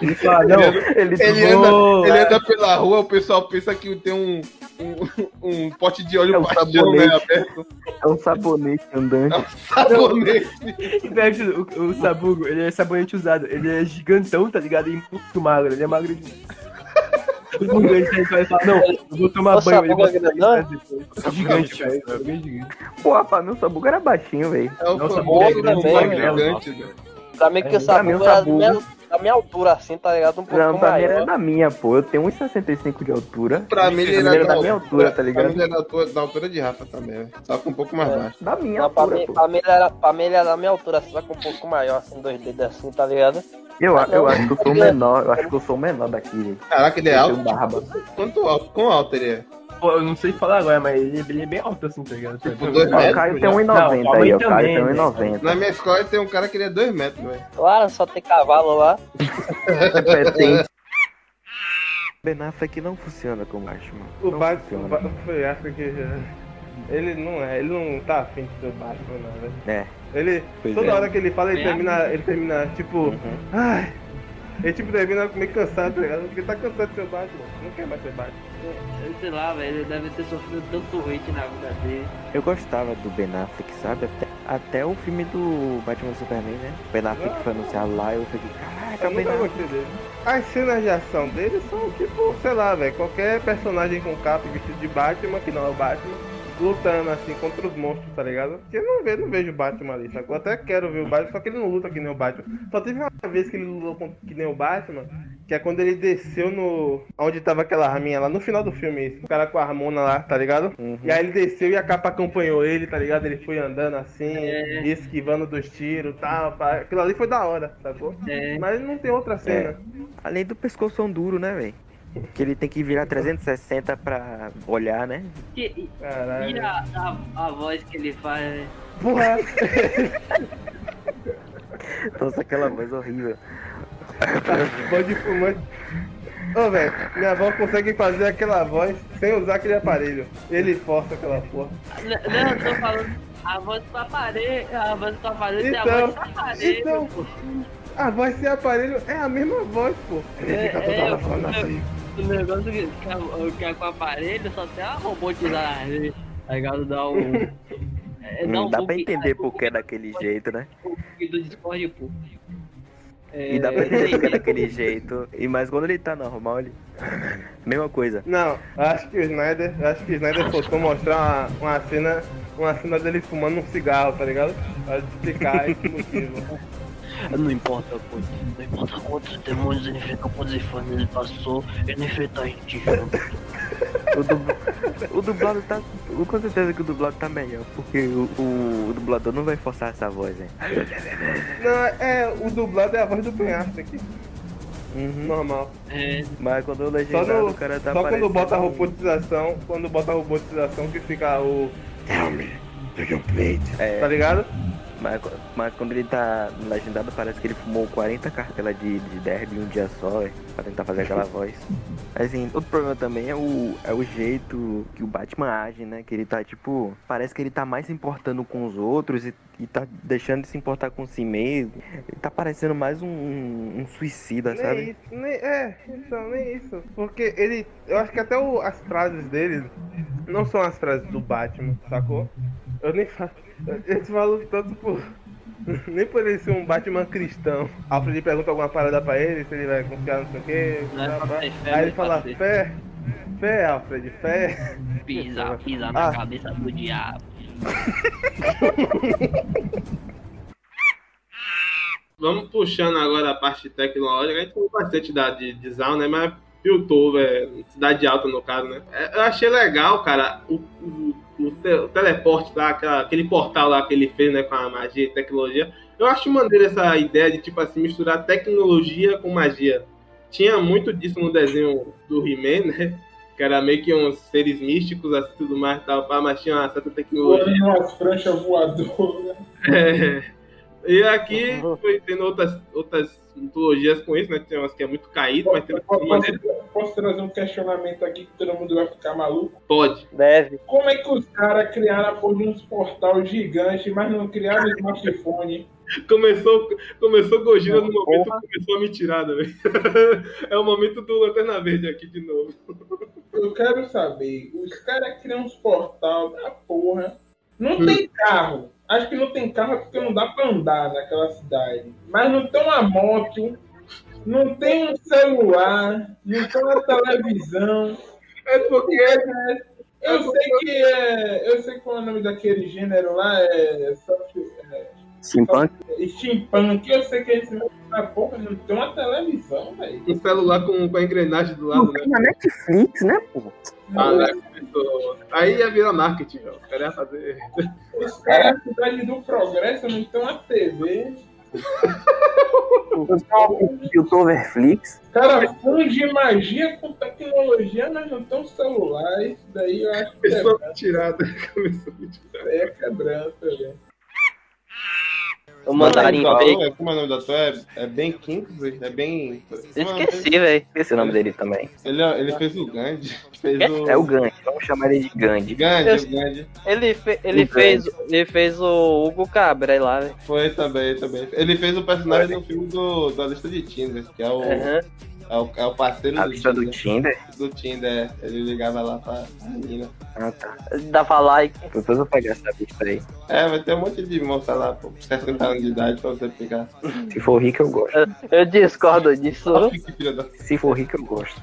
Ele fala: Não, Ele, Ele vou- anda, ele anda pela rua, o pessoal pensa que tem um, um, um pote de óleo É um paixão, sabonete. né? Aberto. é um sabonete andante. Sabonete. E pior que o, o Sabugo, ele é sabonete usado. Ele é gigantão, tá ligado? E muito magro. Ele é magro de. Todo mundo ele sai e fala, não, eu vou tomar O banho. Ele Sabugo é vai depois. Gigante, velho. É gigante. Pra mim o Sabugo era baixinho, velho. É o famoso é grande também, gigante, né? Pra mim que É, o pra mim, o Sabugo era da minha, da minha altura, assim, tá ligado? Um pouco Não, pra mim era da minha, pô. Eu tenho 1,65 de altura. Pra mim ele Ele era era da minha altura, tá Pra ligado? mim ele era da altura, da altura de Rafa também, né? Só que um pouco mais É. baixo. Da minha Não, pra, altura, mim, pô. pra, mim ele era, pra mim ele era da minha altura, só que um pouco maior, assim, dois dedos assim, tá ligado? Eu, Ah, eu acho que eu sou o menor. Eu acho que eu sou o menor daqui. Caraca, ele é alto. barba. Quanto alto? Quão alto ele é? Pô, eu não sei falar agora, mas ele, ele é bem alto assim, tá ligado? Tipo, dois Ó, metros, o Caio né? tem 1,90 Não, aí, O Caio tem né? 1,90. Na minha escola tem um cara que ele é 2 metros, velho. Claro, só tem cavalo lá. Repetente. Ben Affleck não funciona com Batman. O Não Batman, o Batman foi que já- ele não é, ele não tá afim de ser o Batman, não, velho. É. Ele, Pois toda é. hora que ele fala, ele É. termina, ele termina, tipo, Uhum. ai, ele tipo termina meio cansado, tá ligado? Porque tá cansado de ser o Batman, não quer mais ser Batman. Sei lá, velho, ele deve ter sofrido tanto hate na vida dele. Eu gostava do Ben Affleck, sabe? Até, até o filme do Batman vs Superman, né? Ben Affleck foi anunciado lá eu fiquei, caraca, Eu Ben Affleck. gostei dele. As cenas de ação dele são tipo, sei lá, velho, qualquer personagem com capa e vestido de Batman, que não é o Batman, lutando assim contra os monstros, tá ligado? Porque eu não vejo, não vejo o Batman ali, sacou? Eu até quero ver o Batman, só que ele não luta que nem o Batman. Só teve uma vez que ele lutou que nem o Batman, que é quando ele desceu no. onde tava aquela raminha lá, no final do filme, isso. O cara com a Ramona lá, tá ligado? E aí ele desceu e a capa acompanhou ele, tá ligado? Ele foi andando assim, esquivando dos tiros e tal. pá. Aquilo ali foi da hora, sacou? Mas não tem outra cena. É. Além do pescoção duro, né, velho? Que ele tem que virar 360 pra olhar, né? E, e- Caralho. e a, a, voz que ele faz. né? Porra! Nossa, aquela voz horrível. Voz de fumante. Ô, velho, minha avó consegue fazer aquela voz sem usar aquele aparelho. Ele força aquela porra. Não, não, eu tô falando. A voz do aparelho. A voz do aparelho é a Então, voz do aparelho. então, pô. A voz sem aparelho é a mesma voz, pô. Ele É, fica toda é, hora falando assim. O negócio que, que, é- que é com o aparelho só tem a robotizar ali. Tá ligado? Dá um. É, dá Não um dá pra entender porque é daquele jeito, né? do Discord, pô. É, E dá pra entender porque é daquele jeito. E mas quando ele tá normal, ele. Mesma coisa. Não, acho que o Snyder, acho que o Snyder faltou mostrar uma, uma cena, uma cena dele fumando um cigarro, tá ligado? Pra explicar esse motivo. Não importa quanto, não importa quantos demônios ele enfrentou, quantos infernos ele passou, ele enfrentou a gente junto. O, dub... o dublado tá. Com certeza que o dublado tá melhor. Porque o, o, o dublador não vai forçar essa voz, hein? Não, é, o dublado é a voz do Ben Affleck. Normal. É. Mas quando o Só, legendado no, o cara tá só quando bota a robotização, quando bota a robotização que fica o. Tell me, do you bleed? É. Tá ligado? Mas, mas quando ele tá no legendado, parece que ele fumou 40 cartelas de, de derby em um dia só, é, pra tentar fazer aquela voz. Assim, outro problema também é o, é o jeito que o Batman age, né? Que ele tá, tipo, parece que ele tá mais se importando com os outros e, e tá deixando de se importar com si mesmo. Ele tá parecendo mais um, um suicida, Nem sabe? isso, nem, é, isso, nem isso. Porque ele. Eu acho que até o- as frases dele não são as frases do Batman, sacou? Eu nem falo. Eu te falo tanto por. Nem por ele ser um Batman cristão. Alfred pergunta alguma parada pra ele, se ele vai confiar não sei o quê. É fé, Aí ele mas fala, ter. fé, fé, Alfred, fé. Pisa, pisa na Ah. cabeça do diabo. Vamos puxando agora a parte tecnológica. A gente falou bastante da de design, né? Mas Piltover, é, Cidade Alta no caso, né? É, Eu achei legal, cara, o, o, o te- o teleporte lá, aquela- aquele portal lá que ele fez, né? Com a magia e tecnologia. Eu acho maneiro essa ideia de, tipo assim, misturar tecnologia com magia. Tinha muito disso no desenho do He-Man, né? Que era meio que uns seres místicos, assim, tudo mais tal, mas tinha uma certa tecnologia. Voando umas pranchas voadoras. É. E aqui foi tendo outras, outras mitologias com isso, né? Tem umas que é muito caído, mas tem Posso, posso trazer um questionamento aqui que todo mundo vai ficar maluco? Pode. Deve. Como é que os caras criaram a porra de uns portal gigante, mas não criaram smartphone? Começou, começou Gojira no momento que começou a mentirada, velho. É o momento do Lanterna Verde aqui de novo. Eu quero saber, os caras criam uns portal da porra. Não tem carro. Acho que não tem carro é porque não dá pra andar naquela cidade. Mas não tem uma moto, não tem um celular, não tem uma televisão. É porque. Eu sei que é. Eu sei qual é o nome daquele gênero lá, é. soft- é Steampunk? steampunk. Eu sei que é esse. Mas, porra, não tem uma televisão, velho. Um celular com, com a engrenagem do lado, né? Na Netflix, né, pô? Ah, né? Começou- Aí ia virar marketing, ó. Os caras iam fazer. Os caras da cidade do progresso não tem uma TV. Youtuberflix. Cara, funde magia com tecnologia, mas não tem um celular. Isso daí eu acho que Começou é, a mentirada. Começou a mentirada. é quebrança, velho. O mandarim é fake. do ator? Como é o nome do ator? É, é Ben Kingsley? É bem. Esqueci, velho. Esqueci o nome dele também. Ele, ele fez o Gandhi. Fez o... É o Gandhi, vamos chamar ele de Gandhi. Gandhi, o Gandhi. Ele, fe- ele, O fez, ele fez o Hugo Cabra lá, velho. Foi também, também. Ele fez o personagem do filme do, da lista de Tinder, que é o, Aham. é o, é o parceiro A do lista Tinder. do Tinder? Do Tinder, é. Ele ligava lá pra menina. Ah, tá. Dá pra like. Depois eu pegar essa lista aí. É, vai ter um monte de moça lá, pô, 60 anos de idade pra você pegar. Se for rico, eu gosto. Eu discordo disso. Da... Se for rico, eu gosto.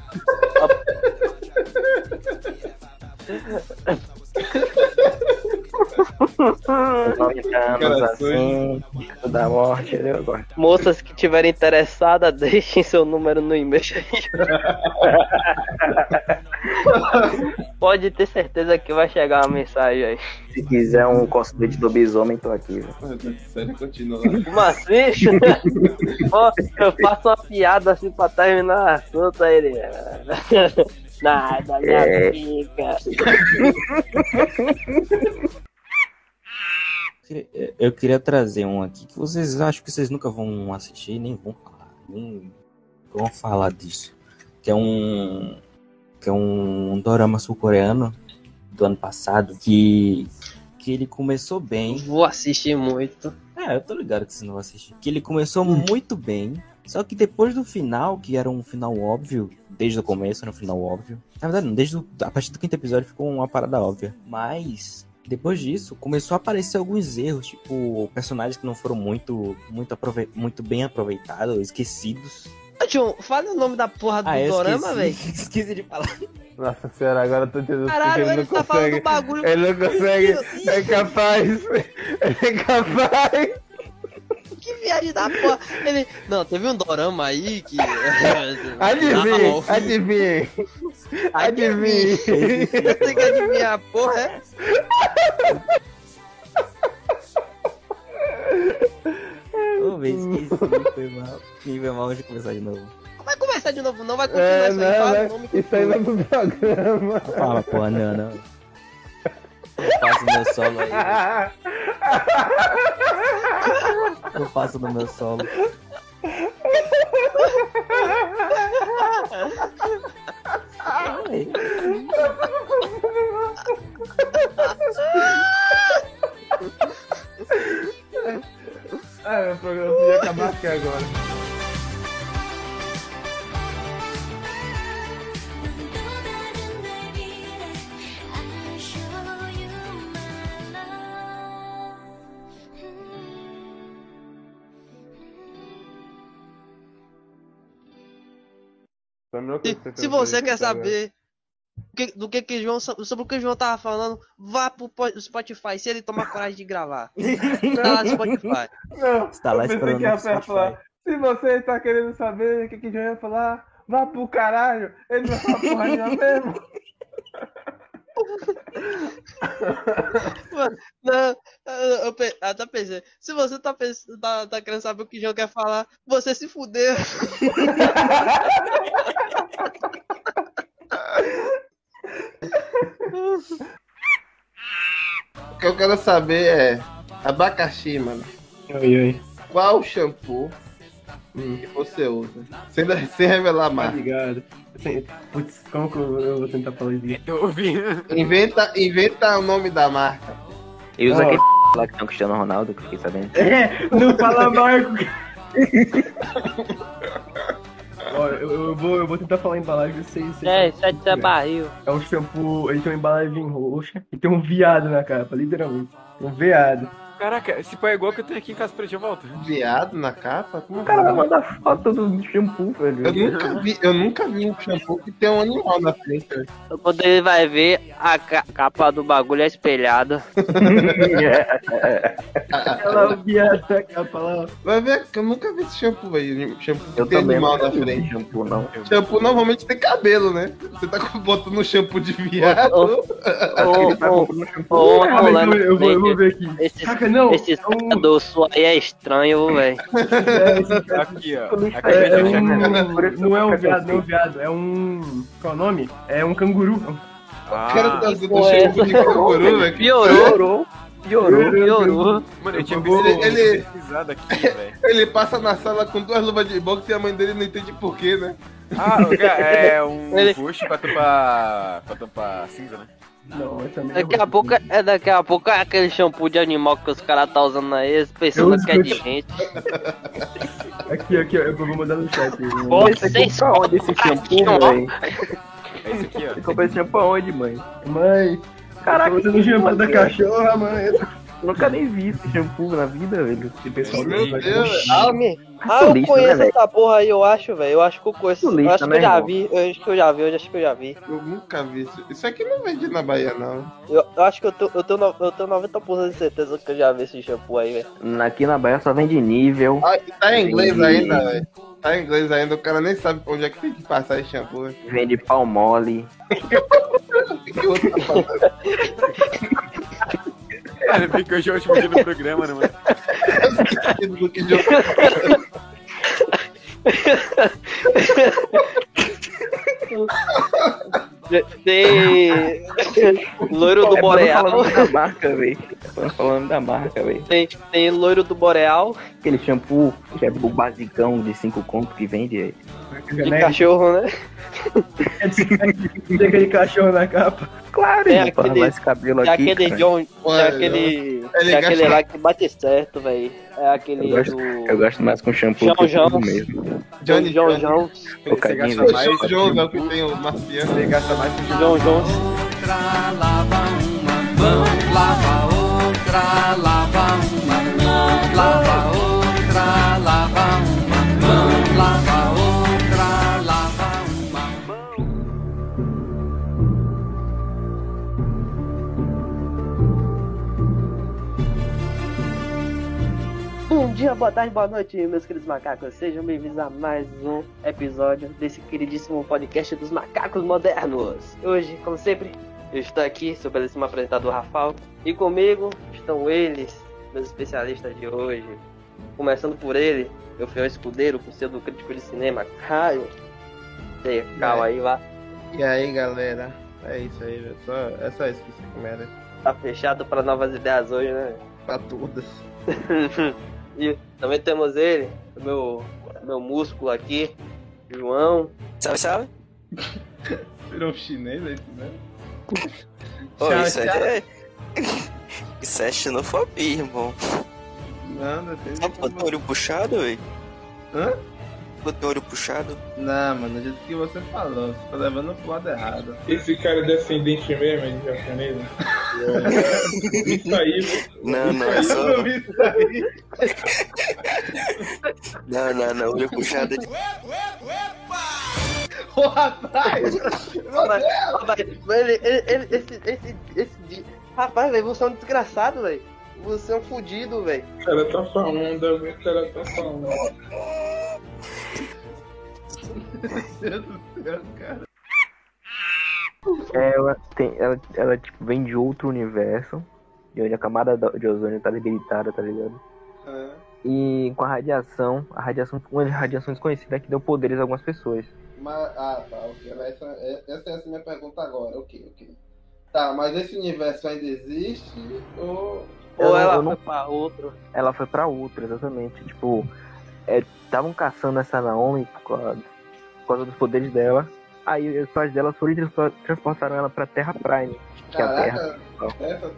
Anos assim, da morte, eu gosto. Moças que estiverem interessadas, deixem seu número no e-mail. Pode ter certeza que vai chegar uma mensagem aí. Se quiser um cosplay de lobisomem, tô aqui. velho. Céu, continua. Como assim? Ó, eu faço uma piada assim pra terminar o assunto aí. ele- Nada, minha É. fica. Eu queria trazer um aqui que vocês acham que vocês nunca vão assistir, nem vão falar, nem vão falar disso. Que é um que é um dorama sul-coreano do ano passado que que ele começou bem. Vou assistir muito. É, eu tô ligado que vocês não vão assistir. Que ele começou muito bem, só que depois do final, que era um final óbvio, desde o começo era um final óbvio. Na verdade, não, desde o, a partir do quinto episódio ficou uma parada óbvia. Mas depois disso, começou a aparecer alguns erros, tipo personagens que não foram muito muito, muito bem aproveitados, esquecidos. Ô, Tio, fala o nome da porra do Ah, dorama, velho. esqueci de falar. Nossa senhora, agora eu tô entendendo Caralho, ele ele não tá falando consegue. do bagulho. Ele não consegue. É capaz. É capaz. Que viagem da porra. Ele... Não, teve um dorama aí que. Adivinhe, Não, adivinhe. Adivinhe. Eu tenho que adivinhar a porra, é? Ô, velho, esqueci, foi mal. Ih, Foi mal de começar de novo. Não vai começar de novo, não vai continuar É, isso não, aí. Fala né? o nome que Isso aí vai pro programa. Fala, porra, não, não. Eu faço meu solo aí. Eu faço no meu solo. Ah, meu programa podia acabar aqui agora. Se, se você quer saber o que- do que que João sobre o que o João tava falando, vá pro po- Spotify, se ele tomar coragem de gravar. Tá lá no Spotify. Não, Você tá lá eu esperando que ia no Spotify. falar. Se você tá querendo saber o que, que João ia falar, vá pro caralho. Ele não fala porra nenhuma mesmo. Mano, não, eu, eu pe- até pensei, se você tá, pens- tá, tá querendo saber o que o João quer falar, você se fudeu. O que eu quero saber é abacaxi, mano. Oi, oi. Qual shampoo que você usa? Sem, sem revelar a Tá marca. ligado? Assim, Putz, como que eu eu vou tentar falar isso? Tô ouvindo. Inventa, inventa o nome da marca. E usa Ó. aquele lá que tem o Cristiano Ronaldo, que eu fiquei sabendo. É, não fala Marco. Ó, eu, eu vou, eu vou tentar falar a embalagem, eu sei, sei. É, sete é barril. É um shampoo, ele tem uma embalagem roxa e tem um viado na capa, literalmente. Um veado. Caraca, esse pai é igual que eu tenho aqui em casa pra eu volto. Viado na capa? Como O cara vai mandar foto do shampoo, velho. Eu nunca vi, eu nunca vi um shampoo que tem um animal na frente. velho. Quando ele vai ver, a ca- capa do bagulho é espelhada. O viado na capa lá. Vai ver que eu nunca vi esse shampoo aí. Shampoo que Eu tem também animal na vi frente. shampoo, não. Shampoo normalmente tem cabelo, né? Você tá botando um shampoo de viado. Ô, eu vou frente. ver aqui. Esse, Caraca, não. esse é um- aí é estranho, velho. é, Aqui, ó. É, Aqui, é ó. um, não é um viado, não é um viado, é um. Qual é o nome? É um canguru. O cara Ah, tá shampoo de canguru, velho. Piorou. Piorou, piorou. Mano, eu tinha Ele- pesquisado ele- pesquisado aqui, velho. Ele passa na sala com duas luvas de boxe e a mãe dele não entende porquê, né? Ah, é um Ele- roxo pra tampar. pra tampar cinza, né? Não, também Daqui a pouco é daqui a pouco é aquele shampoo de animal que os caras tá usando aí, pensando que é de gente. Aqui, aqui, eu vou mandar no chat. Vocês Compra onde esse shampoo, velho? É esse aqui, ó. Você compra esse shampoo aonde, mãe? Mãe, caraca, você não chama da cachorra, mãe. Nunca nem vi esse shampoo na vida, velho. Esse pessoal Meu Deus, Ah, me... ah eu Sulista, conheço né, essa porra aí, eu acho, velho. Eu acho que eu conheço. Eu Sulista, acho que né, eu já irmão? vi. Eu acho que eu já vi, eu acho que eu já vi. Eu nunca vi isso. Isso aqui não vende na Bahia, não. Eu, eu acho que eu, tô, eu, tenho, no- eu tenho 90% de certeza que eu já vi esse shampoo aí, velho. Aqui na Bahia só vende nível. Ah, tá em inglês Vende- ainda, velho. Tá em inglês ainda, o cara nem sabe onde é que tem que passar esse shampoo. velho. Vende pau mole. Que outro tá falando? Cara, bem que hoje é o último dia do programa, né, mano? Tem. Loiro do É, Boreal. Falando da marca, velho. Falando o nome da marca, velho. Tem, tem loiro do Boreal. Aquele shampoo que é o basicão de 5 contos que vende. é- De cachorro, né? Tem aquele cachorro na capa. Claro, pra aquele- esse cabelo Tem aqui. aquele cara. John. Olha, aquele. ele Tem aquele lá que bate certo, velho. É aquele Eu gosto, do. eu gosto mais com shampoo João que Jones. mesmo. Johnny John Jones. Jones. Você mais, O Jones é o que tem o Marciano. você gasta mais o John Jones. lava uma mão, lava outra, lava uma mão, lava outra, lava uma mão, lava dia, boa tarde, boa noite, meus queridos macacos. Sejam bem-vindos a mais um episódio desse queridíssimo podcast dos macacos modernos. Hoje, como sempre, eu estou aqui, seu belíssimo apresentador Rafael, e comigo estão eles, meus especialistas de hoje. Começando por ele, meu fiel escudeiro, com seu do crítico de cinema, Caio. Sei, Calma aí, vá. E aí, galera? É isso aí, velho. Só, é só isso que você merece. Tá fechado para novas ideias hoje, né? Pra todas. e também temos ele, meu, meu músculo aqui, João. Sabe, sabe? Virou um chinês, é isso mesmo? Ô, Tchau, isso tchau. é. Isso é xenofobia, irmão. Nada, tem tem o olho puxado, velho? Hã? Tem o olho puxado. Não, mano, do jeito que você falou, você tá levando pro lado errado. Esse cara é descendente mesmo, é de japonês. Isso aí. Não, não, é só. Não, não, não. Olho puxado é de. Ô, rapaz! Rapaz, rapaz, ele, ele, ele- esse, esse, esse. Rapaz, velho, você é um desgraçado, velho. Você é um fudido, velho. O cara tá falando, velho. O cara tá falando. Meu Deus do céu, cara. Ela, tem, ela, ela tipo, vem de outro universo, de onde a camada da- de ozônio tá debilitada, tá ligado? É. E com a radiação, a radiação, uma das radiações conhecidas que deu poderes a algumas pessoas. Mas, ah, tá, ok. Essa, essa é a minha pergunta agora, ok, ok. Tá, mas esse universo ainda existe ou. Ou ela eu foi não- pra outro. Ela foi pra outro, exatamente. Tipo, estavam caçando essa Naomi por causa, por causa dos poderes dela. Aí os pais dela foram e transpo- transportaram ela pra Terra Prime, que é a Terra. Caraca, essa.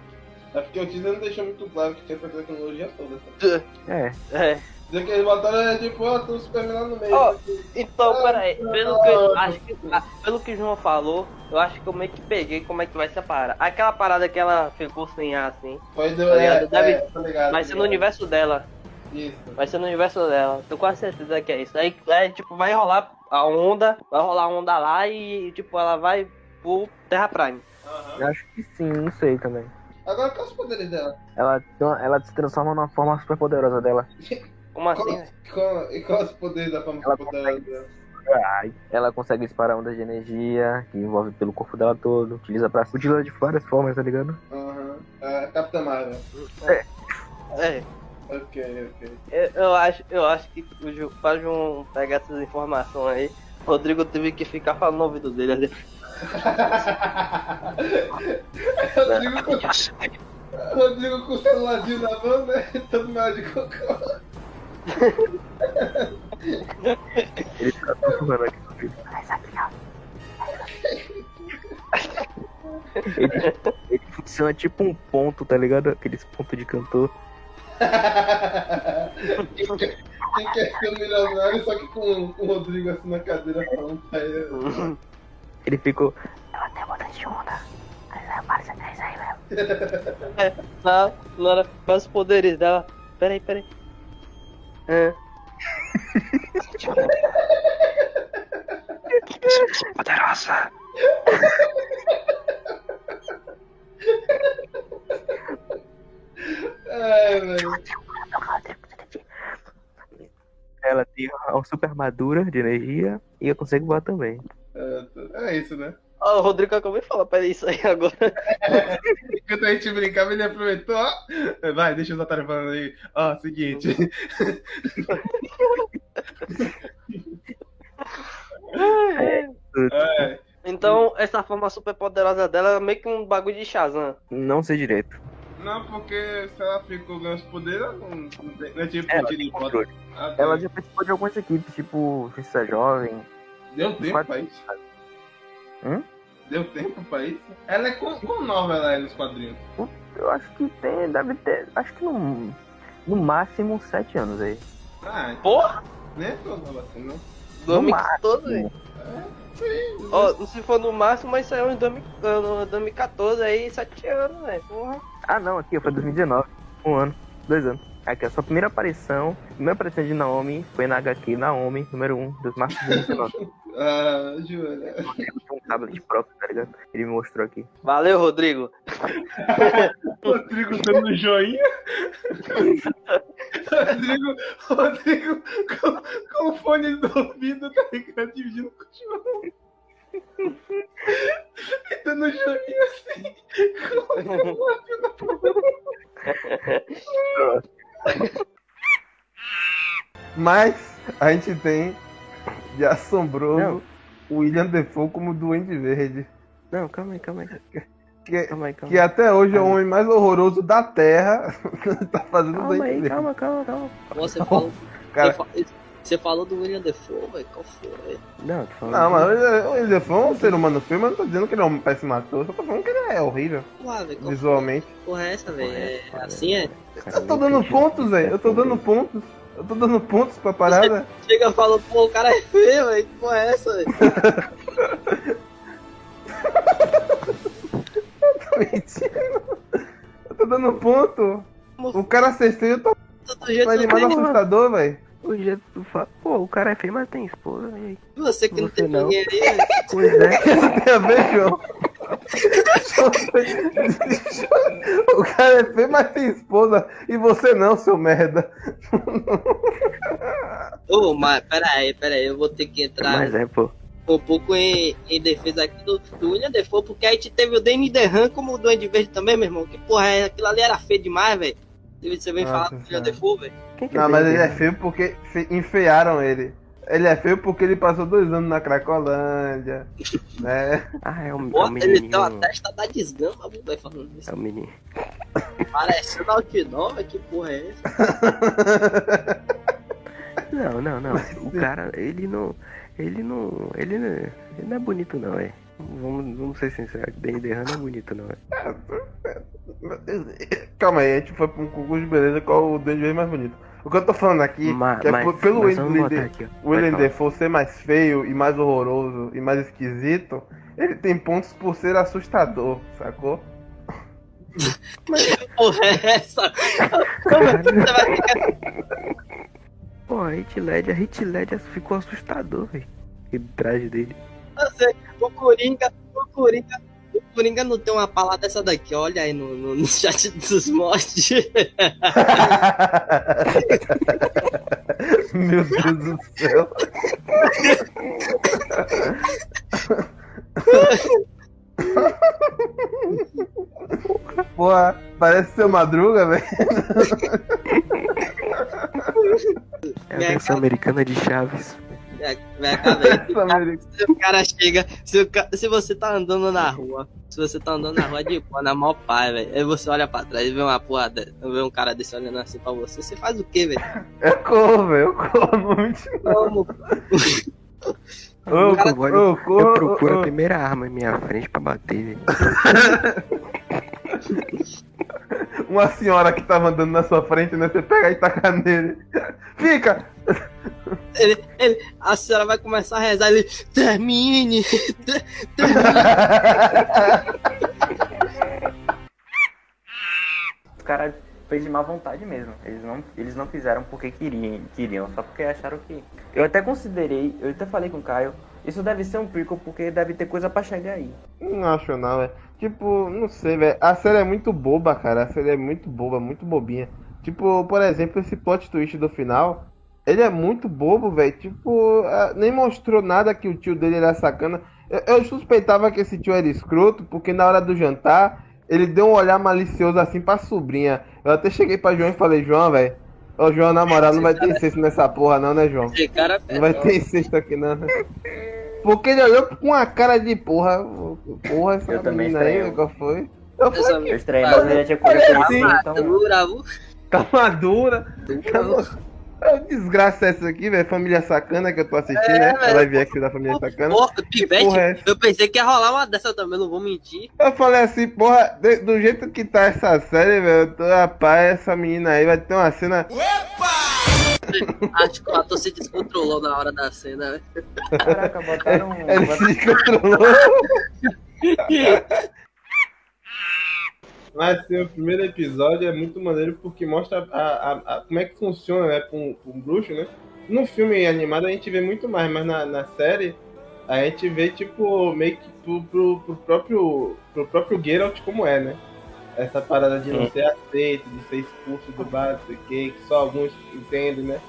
É porque o teaser não deixou muito claro que tinha essa tecnologia toda. sabe? É. É. Dizer que eles botaram é tipo, ó, Superman lá no meio. Assim. Então, Ah, peraí, pelo que, eu, acho que, ah, pelo que o João falou, eu acho que eu meio que peguei como é que vai ser a parada. Aquela parada que ela ficou sem ar assim. Foi do. Tá ligado? é, Deve- é, tá ligado, vai tá ser no universo dela. Isso. Vai ser no universo dela. Tô quase certeza que é isso. Aí, aí tipo, vai rolar a onda, vai rolar a onda lá e, tipo, ela vai pro Terra Prime. Eu acho que sim, não sei também. Agora, quais os poderes dela? Ela, ela se transforma numa forma super poderosa dela. Como assim? Qual- qual- e quais os poderes da forma Ela poderosa dela? Ela consegue disparar ondas de energia, que envolve pelo corpo dela todo. Utiliza pra. Utiliza de várias formas, tá ligado? Aham. É, Capitã Marvel. É. Ok, ok. Eu, eu acho, eu acho que o Ju, pra João pegar essas informações aí, o Rodrigo teve que ficar falando no ouvido dele. assim. Rodrigo com, Rodrigo com o celularzinho na mão, né? Todo mal de cocô. Ele fica sussurrando aqui no vídeo. Ele, ele funciona tipo um ponto, tá ligado? Aqueles pontos de cantor. Quem quer ser um milionário, só que com, com o Rodrigo assim na cadeira falando pra ele. Ele ficou. Ela tem botas de onda. Aí vai aparecer três aí mesmo. É, lá, Laura, quais os poderes dela? Peraí, peraí. É. Poderosa. Ai, velho. Ela tem uma super armadura de energia e eu consigo voar também. É, é isso, né? Ó, o Rodrigo acabou de falar pra ele isso aí agora. Enquanto a gente brincava, ele aproveitou. Vai, deixa os otários falando aí. Ó, seguinte. É. Então, essa forma super poderosa dela é meio que um bagulho de Shazam. Não sei direito. Não, porque se ela ficou ganhando os poderes, ela não, não, tem, não é tipo Ela de controle. Ah, tá. Ela já participou de algumas equipes, tipo Justiça Jovem. Deu tempo Quatro- pra isso? Hum? Deu tempo pra isso? Ela é com, com nova ela é nos quadrinhos. Eu acho que tem, deve ter. Acho que no, no máximo sete anos aí. Ah, Porra! nem é tão nova assim, não. 2014, velho. Ó, se for no máximo, mas saiu em 2000 ano- 2014 aí, 7 anos, velho. Porra. Ah não, aqui foi 2019. Um ano, dois anos. Aqui, a sua primeira aparição, primeira aparição de Naomi foi na HQ Naomi, número 1, dos março de 2019. Ah, Júlia. Tem um tablet próprio, tá ligado? Ele me mostrou aqui. Valeu, Rodrigo. Rodrigo dando joinha. Rodrigo, Rodrigo com, com o fone do ouvido, tá ligado? Dividindo com o João. E dando joinha assim. Mas a gente tem de assombroso o William Defoe como Duende Verde. Não, calma aí, calma aí. Que, Calma aí, calma que aí. até hoje é o homem mais horroroso da Terra. tá fazendo Calma aí, calma, calma, calma. Você falou, Cara- você, fa- você falou do William Defoe, velho? Qual foi? Não, tô. Não, mas o William Defoe é um ser humano feio, mas não tô dizendo que ele é um péssimo ator, só tô falando que ele é horrível. Ué, qual Visualmente. porra é essa, velho? É, assim é? Eu tô dando pontos, velho. Eu tô dando pontos. Eu tô dando pontos pra parada. Chega e fala, pô, o cara é feio, velho. Que porra é essa, velho? Tô mentindo. Eu tô dando ponto. O cara ser feio, eu tô. Do jeito Mas ele é mais eu assustador, velho. O jeito que tu fala, pô, o cara é feio, mas tem esposa. E aí? Você que não tem não. ninguém aí. Pois é. Tem a ver, João? o cara é feio, mas tem esposa. E você não, seu merda. Ô, mas pera aí, pera aí, eu vou ter que entrar Mas é, pô. um pouco em, em defesa aqui do, do William Defoe, porque a gente teve o Danny DeHaan como o Duende Verde também, meu irmão. Que porra? Aquilo ali era feio demais, velho. Você vem Nossa falar do William. Defoe, velho? Quem que Não, mas ele é feio porque fe- enfeiaram ele. Ele é feio porque ele passou dois anos na Cracolândia, né? Ah, é um, é um ele tem uma testa da desgama, velho, falando isso. É um menino. Parecendo Outdoor, velho. Que porra é essa? Não, não, não. O cara, ele não. Ele não. Ele não, ele não é bonito, não, é. Vamos, vamos ser sinceros. DeHaan não é bonito, não, é. Calma aí, a gente foi pra um concurso de beleza qual o Verde mais bonito. O que eu tô falando aqui Ma- que é mas- pelo mas ó. o falar. Defoe ser mais feio e mais horroroso e mais esquisito, ele tem pontos por ser assustador, sacou? Que porra é essa? Como é que você vai ficar Pô, a Hit Led, a Hit Led ficou assustador, velho. Aquele traje dele. você? O Coringa, o Coringa. O Coringa não tem uma palavra dessa daqui, olha aí no, no, no chat dos mods. Meu Deus do céu. Porra, parece seu madruga, velho. É a versão americana de Chaves. Cara, se o cara chega, se, o ca- se você tá andando na rua, se você tá andando na rua de boa, na maior pai, velho, aí você olha pra trás e vê uma porra, de- vê um cara desse olhando assim pra você, você faz o quê, velho? Eu corro, velho, eu corro, mentira. Como? Ô, eu, cara, vou- ô, corra, eu procuro ô. a primeira arma em minha frente pra bater, velho. Uma senhora que tava andando na sua frente, né? Você pega e taca nele. Fica! Ele, ele, a senhora vai começar a rezar, ele, termine, ter- caras fez de má vontade mesmo. Eles não, eles não fizeram porque queriam, queriam, só porque acharam que. Eu até considerei, eu até falei com o Caio, isso deve ser um prequel porque deve ter coisa pra chegar aí. Não acho não, velho. Tipo, não sei, velho. A série é muito boba, cara. A série é muito boba, muito bobinha. Tipo, por exemplo, esse plot twist do final. Ele é muito bobo, velho. Tipo, ah, nem mostrou nada que o tio dele era sacana. Eu, eu suspeitava que esse tio era escroto, porque na hora do jantar, ele deu um olhar malicioso assim pra sobrinha. Eu até cheguei pra João e falei, João, velho. Ô, João, na moral, não vai ter incesto nessa porra, não, né, João? É Não vai ter incesto aqui, não. Porque ele olhou com uma cara de porra. Porra, essa Eu também menina aí, qual foi? Eu Essa falei, Eu estranhei, mas ele já tinha conversado assim? então. Dura, viu? tá madura. Que desgraça é essa aqui, velho? Família Sacana que eu tô assistindo, É, né? A velho. live action da Família Sacana. Porra, Que Pivete, porra é eu pensei que ia rolar uma dessa também, não vou mentir. Eu falei assim, porra, de- do jeito que tá essa série, velho, eu tô, rapaz, essa menina aí vai ter uma cena. Acho que o ator se descontrolou na hora da cena, né? Caraca, botaram. Ele se descontrolou. Mas assim, o primeiro episódio é muito maneiro porque mostra a, a- a- como é que funciona, né, com, com um bruxo, né? No filme animado a gente vê muito mais, mas na, na série a gente vê, tipo, meio que pro, pro, pro próprio, pro próprio Geralt como é, né? Essa parada de não Sim. ser aceito, de ser expulso do bar, não sei o que, que só alguns entendem, né?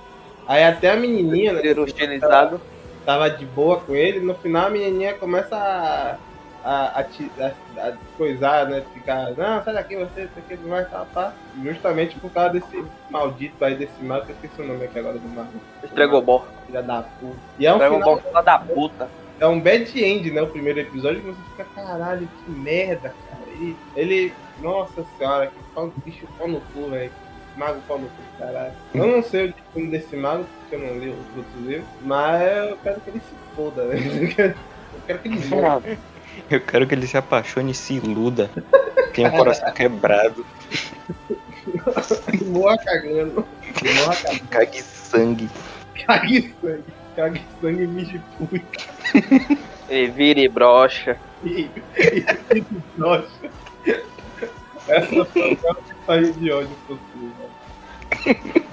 Aí até a menininha, né? Ser hostilizado. Tava de boa com ele, no final a menininha começa a, a, a, a, a coisar, né? Ficar, não, sai daqui você, isso aqui não vai escapar. Justamente por causa desse maldito aí, desse mal, que eu esqueci o nome aqui agora do mal. Estregobol. Filha da puta. E é um filha da puta. é um bad end, né? O primeiro episódio, que você fica, caralho, que merda, cara. Ele, ele nossa senhora, que pau, bicho pau no cu, velho. Mago pau no cu, caralho. Eu não sei o destino desse mago, porque eu não li os outros livros, mas eu quero que ele se foda, velho. Eu quero- eu quero que ele morra. Eu quero que ele se apaixone e se iluda. Tenha o coração quebrado. Morra cagando. Morra cagando. Cague sangue. Cague sangue. Cague sangue e mije puta. E vira e brocha. E, e, e nossa. Essa foi a mensagem de ódio possível.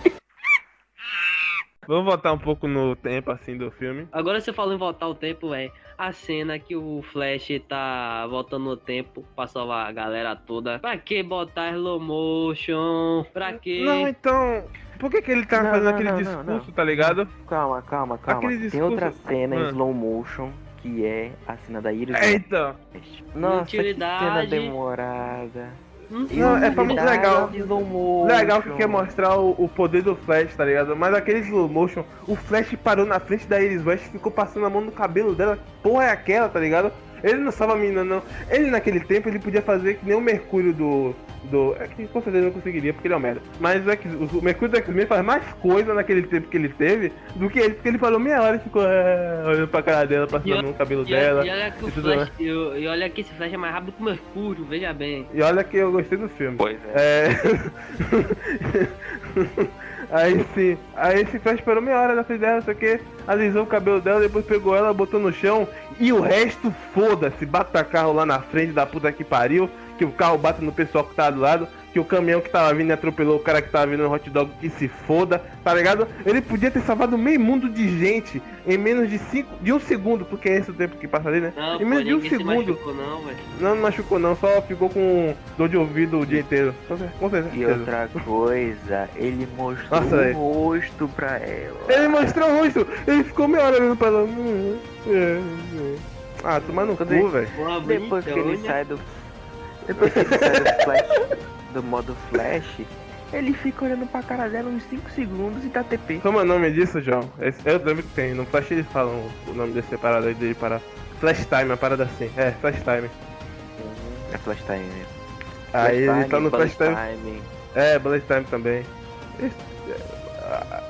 Vamos voltar um pouco no tempo assim do filme. Agora você falou em voltar o tempo, velho. A cena que o Flash tá voltando no tempo pra salvar a galera toda. Pra que botar slow motion? Pra que? Não, então. Por que, que ele tá Não, fazendo não, aquele não, discurso, não. tá ligado? Calma, calma, calma. Aquele Tem discurso- outra cena em Ah. slow motion que é a cena da Iris. Eita! Nossa, que cena demorada. Não, é pra muito legal. Legal que quer mostrar o, o poder do Flash, tá ligado? Mas aquele slow motion, o Flash parou na frente da Iris West e ficou passando a mão no cabelo dela. Que porra é aquela, tá ligado? Ele não salva a menina, não. Ele naquele tempo ele podia fazer que nem o Mercúrio do. do é que com certeza não conseguiria, porque ele é um merda. Mas é que o Mercúrio do X-Men faz mais coisa naquele tempo que ele teve do que ele, porque ele falou meia hora e ficou é, olhando pra cara dela, passando no cabelo E, dela. e olha que o e tudo Flash, mais. e, e olha que esse Flash é mais rápido que o Mercúrio, veja bem. E olha que eu gostei do filme. Pois é. aí sim. Aí esse Flash parou meia hora na frente dela, só que alisou o cabelo dela, depois pegou ela, botou no chão. E o resto, foda-se. Bata carro lá na frente da puta que pariu. Que o carro bate no pessoal que tá do lado. Que o caminhão que tava vindo e atropelou o cara que tava vindo no hot dog que se foda, tá ligado? Ele podia ter salvado meio mundo de gente em menos de cinco, de um segundo, porque é esse o tempo que passa ali, né? Não, em pô, menos de um segundo. machucou não. Não, não machucou não, só ficou com dor de ouvido o dia inteiro. Com cer- Com certeza. E outra coisa, ele mostrou Nossa, o rosto pra ela. Ele mostrou o rosto, ele ficou meia hora olhando pra ela. Hum, é, é. Ah, tomar no cu, velho. Depois que ele sai do. Depois que ele sai do flash, do modo flash, ele fica olhando pra cara dela uns 5 segundos e dá TP. Como é o nome disso, João? Esse, eu lembro que tem, no Flash eles falam o nome desse parada aí dele para. Flash Time, uma parada assim. É, Flash Time. É flash time mesmo. Aí ele tá no Flash Time. time. É, Bullet Time também.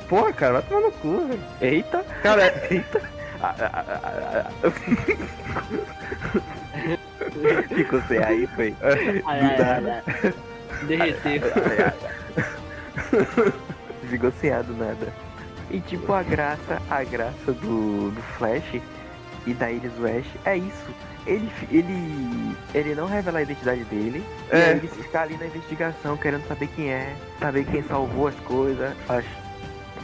Porra, cara, vai tomar no cu, velho. Eita! Cara, eita! Ficou sem aí, foi. É. Ai, ai, ai, ai. Derreteu. Ficou sem ar do nada. E tipo a graça, a graça do, do Flash e da Iris West é isso. Ele, ele, ele não revela a identidade dele, e É. ele fica ali na investigação, querendo saber quem é, saber quem salvou as coisas, as,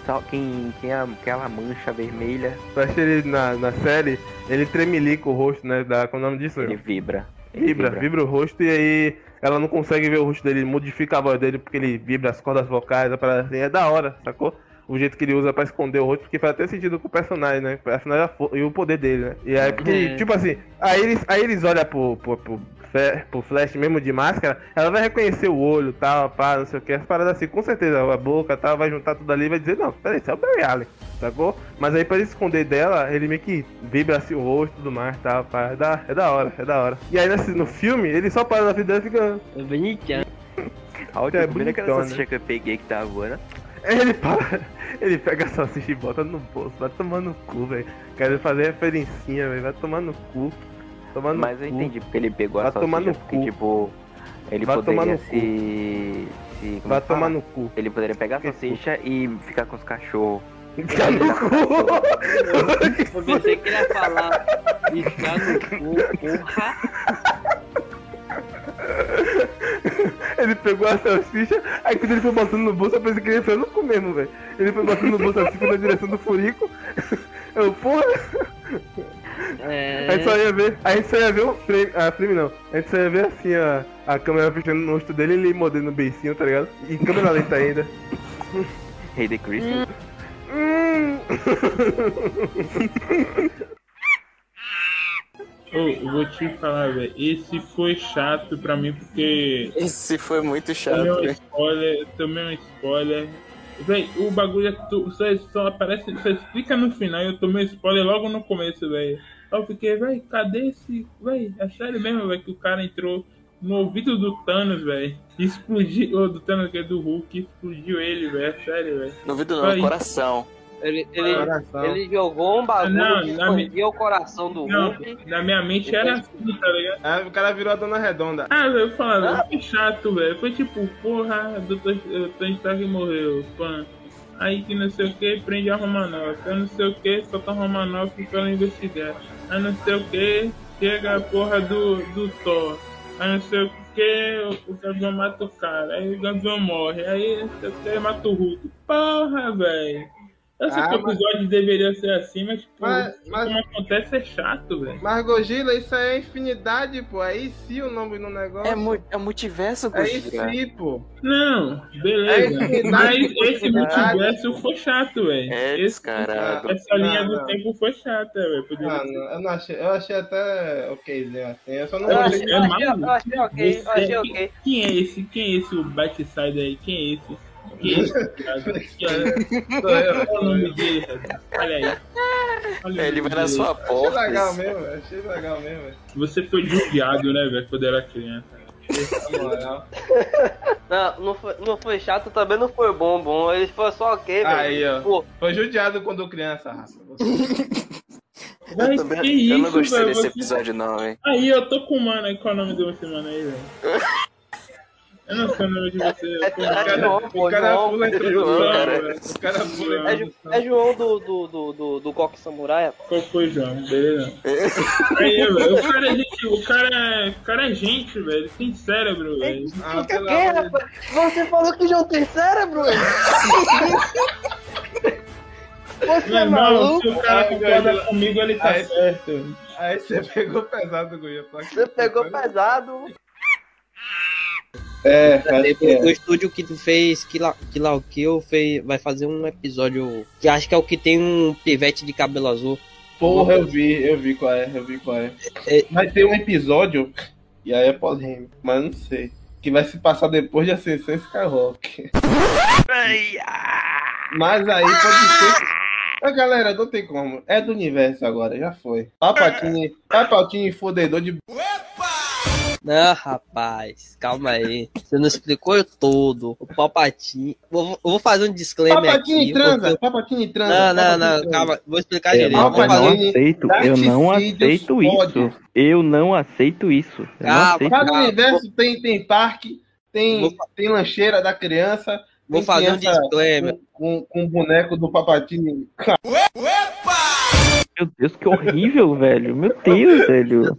sal- quem, quem é aquela mancha vermelha. Eu achei ele na, na série, ele tremelica o rosto, né? Da, qual é o nome disso? Ele vibra. Ele Vibra, vibra. vibra o rosto e aí ela não consegue ver o rosto dele, modifica a voz dele porque ele vibra as cordas vocais, a parada assim, é da hora, sacou? O jeito que ele usa pra esconder o rosto, porque faz até sentido com o personagem, né? O personagem é e o poder dele, né? E aí, porque, É. tipo assim, aí eles, aí eles olham pro, pro, pro, pro Flash mesmo de máscara, ela vai reconhecer o olho, tal, pá, não sei o que, as paradas assim, com certeza, a boca, tal, vai juntar tudo ali e vai dizer, não, peraí, isso é o Barry Allen, sacou? Mas aí pra ele esconder dela, ele meio que vibra assim o rosto e tudo mais, tal, pá, é da, é da hora, é da hora. E aí nesse, no filme, ele só para na dela e fica... É bonitinho. A última É era bonitona. salsicha que eu peguei que tava voando. Ele para, ele pega a salsicha e bota no bolso, vai tomar no cu, velho. Quero fazer referencinha, velho, vai tomar no cu. Tomar no Mas eu cu. entendi porque ele pegou a Vai tomar salsicha, no porque cu. tipo, ele Vai tomar poderia no cu. se... se Vai é tomar no cu. Ele poderia pegar a salsicha e ficar com os cachorros. Ficar no cu! Eu pensei que ele ia falar ficar no cu, porra. Ele pegou a salsicha, aí quando ele foi botando no bolso, eu pensei que ele ia fazer no cu mesmo, velho. Ele foi botando no bolso assim, foi na direção do furico. Eu, porra! É. A gente só ia ver, a gente só ia ver o frame, a frame não, a gente só ia ver assim a, a câmera fechando no rosto dele e ele mordendo o beicinho, tá ligado? E câmera lenta ainda. Rei de Christmas. Eu vou te falar, velho. Esse foi chato pra mim porque. Esse foi muito chato, Tomei um spoiler, tomei um spoiler. Véi, o bagulho é tu- só, só aparece, só explica no final e eu tomei um spoiler logo no começo, velho. Eu fiquei, véi, cadê esse. Véi, é sério mesmo, velho, que o cara entrou no ouvido do Thanos, velho. Explodiu. Ô, do Thanos, que é do Hulk, explodiu ele, velho. É sério, velho. No ouvido não, no coração. Ele, ele, Coração. ele jogou um bagulho Não, que o coração do Não, Hulk. na minha mente era assim, tá ligado? Aí o cara virou a dona redonda. Ah, velho, eu falando, foi chato, velho. Foi tipo, porra, Dr. Tony Stark morreu, pã. Aí que não sei o que, prende a Romanoff. Eu não sei o que, solta a Romanoff pra ela investigar. Aí não sei o que, chega a porra do, do Thor. Aí não sei o que, o, Gavião mata o cara. Aí o Gavião morre. Aí não sei o que, mata o Hulk. Porra, velho. Eu sei Ah, que o mas- episódio deveria ser assim, mas, tipo, Mas- mas- como acontece é chato, velho. Mas Gogila, isso aí é infinidade, pô. Aí sim o nome no negócio. É, mu é multiverso, É Gojira. sim, pô. Não, beleza. É Mas esse multiverso foi chato, velho. É Esse- descarado. Essa linha Não, do não. tempo foi chata, velho. Ah, não, eu não achei. Eu achei até okzinho assim. Eu só não Eu achei. eu achei, eu achei ok, eu achei é- ok. Quem é esse? Quem é esse o Batside aí? Quem é esse? Qual o nome dele? cara? Olha aí. Olha É, ele vai na sua Achei porta. legal mesmo, velho. Achei legal mesmo, velho. Você foi judiado, né, velho, quando era criança. Moral. Não, não foi, não foi chato, também não foi bom, bom. Ele foi só ok, velho. Aí, ó. Pô, Foi judiado quando criança. Mas Eu, também, que eu não gostei velho? desse Você- episódio, não, velho. Aí, eu tô com o mano aí. Qual é o nome de você, mano aí, velho? Eu não sei o nome de você. É- é cara, João, pô, O cara João. pula a introdução, João, cara. velho. O cara pula a é, introdução. é João do, do, do, do, do Coque Samurai. pô. Qual foi, João? Beleza? Aí, velho, o cara é gente, o cara é, o cara é gente, velho. Ele tem cérebro, velho. Ah, Que, rapaz? Você falou que João tem cérebro, velho? Você Meu é maluco? se o cara concorda velho. comigo, ele tá Aí- certo. Aí você pegou pesado, Guia. Você pegou pesado. É, acho que O é. estúdio que fez Kill La- Kill La Kill fez, vai fazer um episódio que acho que é o que tem um pivete de cabelo azul. Porra, eu vi, eu vi qual é, eu vi qual é. É. Vai ter um episódio, e aí é polêmico, mas eu não sei. Que vai se passar depois de Ascensão Skywalker. Mas aí pode ser. Mas galera, não tem como. É do universo agora, já foi. Papatini, Papatini fodedor de. Não, rapaz, calma aí. Você não explicou todo. O Palpatine. Vou, eu vou fazer um disclaimer Papatini aqui. transa, porque- transa. Não, não, não, transa. calma. Vou explicar Eu direito. não, Eu vou eu não fazer aceito, eu não aceito isso. Eu não aceito isso. Eu não Calma, aceito Cada universo tem, tem parque, tem, Vou- tem lancheira da criança. Vou fazer um disclaimer. Com, com, com o boneco do Papatini. Meu Deus, que horrível, velho. Meu Deus, velho.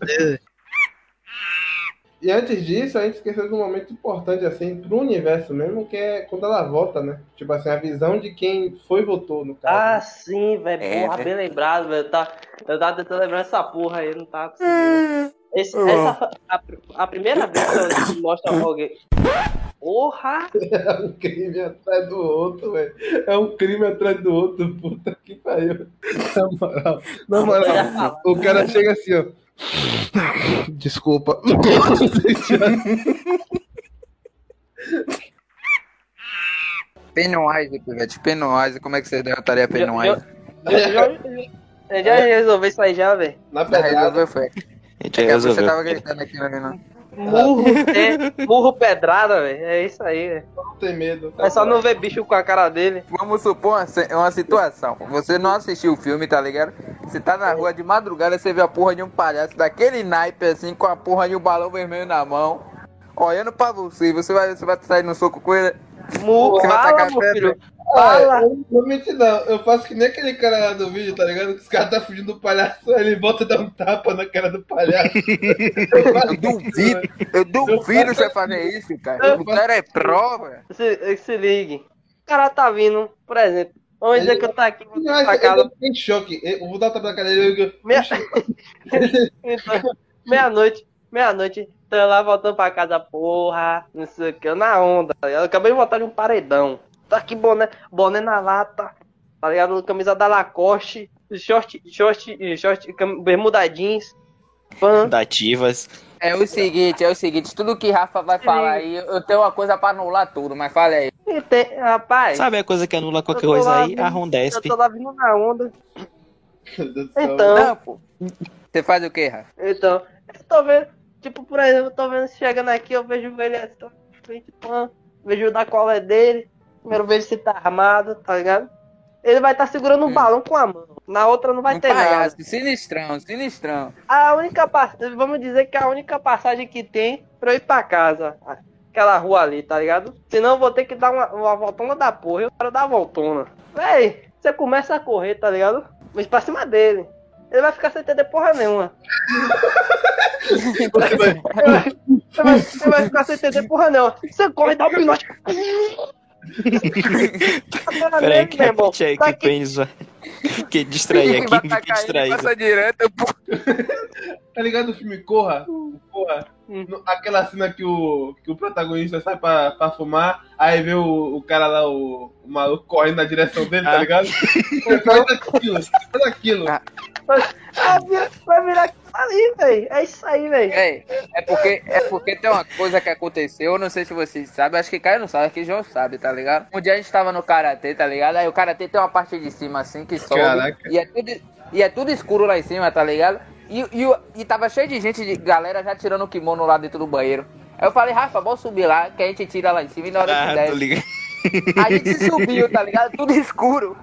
E antes disso, a gente esqueceu de um momento importante, assim, pro universo mesmo, que é quando ela vota, né? Tipo assim, a visão de quem foi e votou, no caso. Ah, sim, velho. É, porra, né? bem lembrado, velho. Tá, eu tava tentando lembrar essa porra aí, não tava conseguindo. Esse- essa, a, a primeira vez que eu mostro alguém. Porra! É um crime atrás do outro, velho. É um crime atrás do outro, puta que pariu. Na moral, na moral, o cara chega assim, ó. Desculpa. Pennywise, Pivete. Pennywise, como é que você derrotaria Pennywise? Eu já, eu já resolvi isso aí já, velho. Na Já resolveu, foi. A gente É que você resolveu. tava gritando aqui não. Murro, é, murro pedrada, velho. É isso aí, velho. Não tem medo. É só não ver bicho com a cara dele. Vamos supor uma, uma situação. Você não assistiu o filme, tá ligado? Você tá na rua de madrugada, você vê a porra de um palhaço daquele naipe assim, com a porra de um balão vermelho na mão, olhando pra você. Você vai, você vai sair no soco com ele? Mu, Você vai fala, tacar pedra? Filho. Ah, Fala. eu não vou mentir, não. Eu faço que nem aquele cara lá do vídeo, tá ligado? Que os caras tá fugindo do palhaço, ele volta e dá um tapa na cara do palhaço. Eu duvido, eu duvido você fazer isso, cara. O cara é prova. Se, se ligue. O cara tá vindo, por exemplo. Vamos dizer que eu tô aqui Não, pra ele casa. tá em choque. Eu vou dar o tapa na cara dele. eu- Meia... Então, meia-noite, meia-noite, tô lá voltando pra casa, porra, não sei o que, eu na onda. tá? Eu acabei de voltar de um paredão. Tá aqui boné, boné na lata, tá ligado? Camisa da Lacoste, short, short, short, cam- bermuda jeans, pan. Dativas. É o seguinte, é o seguinte, tudo que Rafa vai falar aí, eu tenho uma coisa pra anular tudo, mas fala aí. Tem, rapaz, Sabe a coisa que anula qualquer coisa lá aí? A Rondesp. eu tô lá vindo na onda. Então, Não, pô. Você faz o quê, Rafa? Então, eu tô vendo, tipo, por exemplo, eu tô vendo chegando aqui, eu vejo ele assim, frente, pã, vejo o da cola dele, primeiro vejo se tá armado, tá ligado? Ele vai estar segurando um balão com a mão, na outra não vai um ter nada. palhaço, sinistrão, sinistrão. A única passagem, vamos dizer que é a única passagem que tem pra eu ir pra casa, aquela rua ali, tá ligado? Senão eu vou ter que dar uma, uma voltona da porra, eu quero dar a voltona. Véi, você começa a correr, tá ligado? Mas pra cima dele. Ele vai ficar sem entender porra nenhuma. Você vai- Você vai, você vai ficar sem entender porra não. Você corre, dá um pinote. Peraí, que repete aí Tá que vai. Que distrair aqui, ele, distraído. passa direto, pô. Tá ligado o filme Corra? Corra. No- Aquela cena que o, que o protagonista sai pra, pra fumar, aí vê o, o cara lá, o, o maluco correndo na direção dele, tá ligado? Faz aquilo, faz aquilo. Ah, vai virar aquilo ali, velho. É isso aí, velho. É, é porque, é porque tem uma coisa que aconteceu, eu não sei se vocês sabem, acho que Caio não sabe, acho que João sabe, tá ligado? Um dia a gente tava no Karatê, tá ligado? Aí o Karatê tem uma parte de cima assim que sobe Caraca. e é, tudo, e é tudo escuro lá em cima, tá ligado? E, e, e tava cheio de gente, de galera já tirando o kimono lá dentro do banheiro. Aí eu falei, Rafa, vamos subir lá, que a gente tira lá em cima e na hora que Ah, desce. ligado. A gente subiu, tá ligado? Tudo escuro.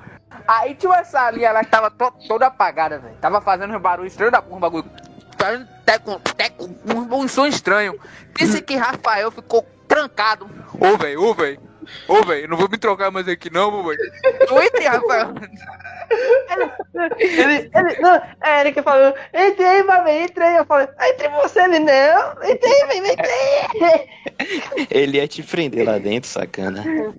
Aí tinha uma salinha lá que tava to- toda apagada, velho. Tava fazendo um barulho estranho da porra, um bagulho. Fazendo teco, teco, um, um som estranho. Pense que Rafael ficou trancado. Ô, velho, ô, velho. Ô, velho, não vou me trocar mais aqui não, velho. Eu entrei, Rafael. Ele, ele, não, é ele que falou, entrei vai, entrei aí. Eu falei, ah, entre você, ele não. Entrei, vem, vem, entrei. Ele ia te prender lá dentro, sacana. Não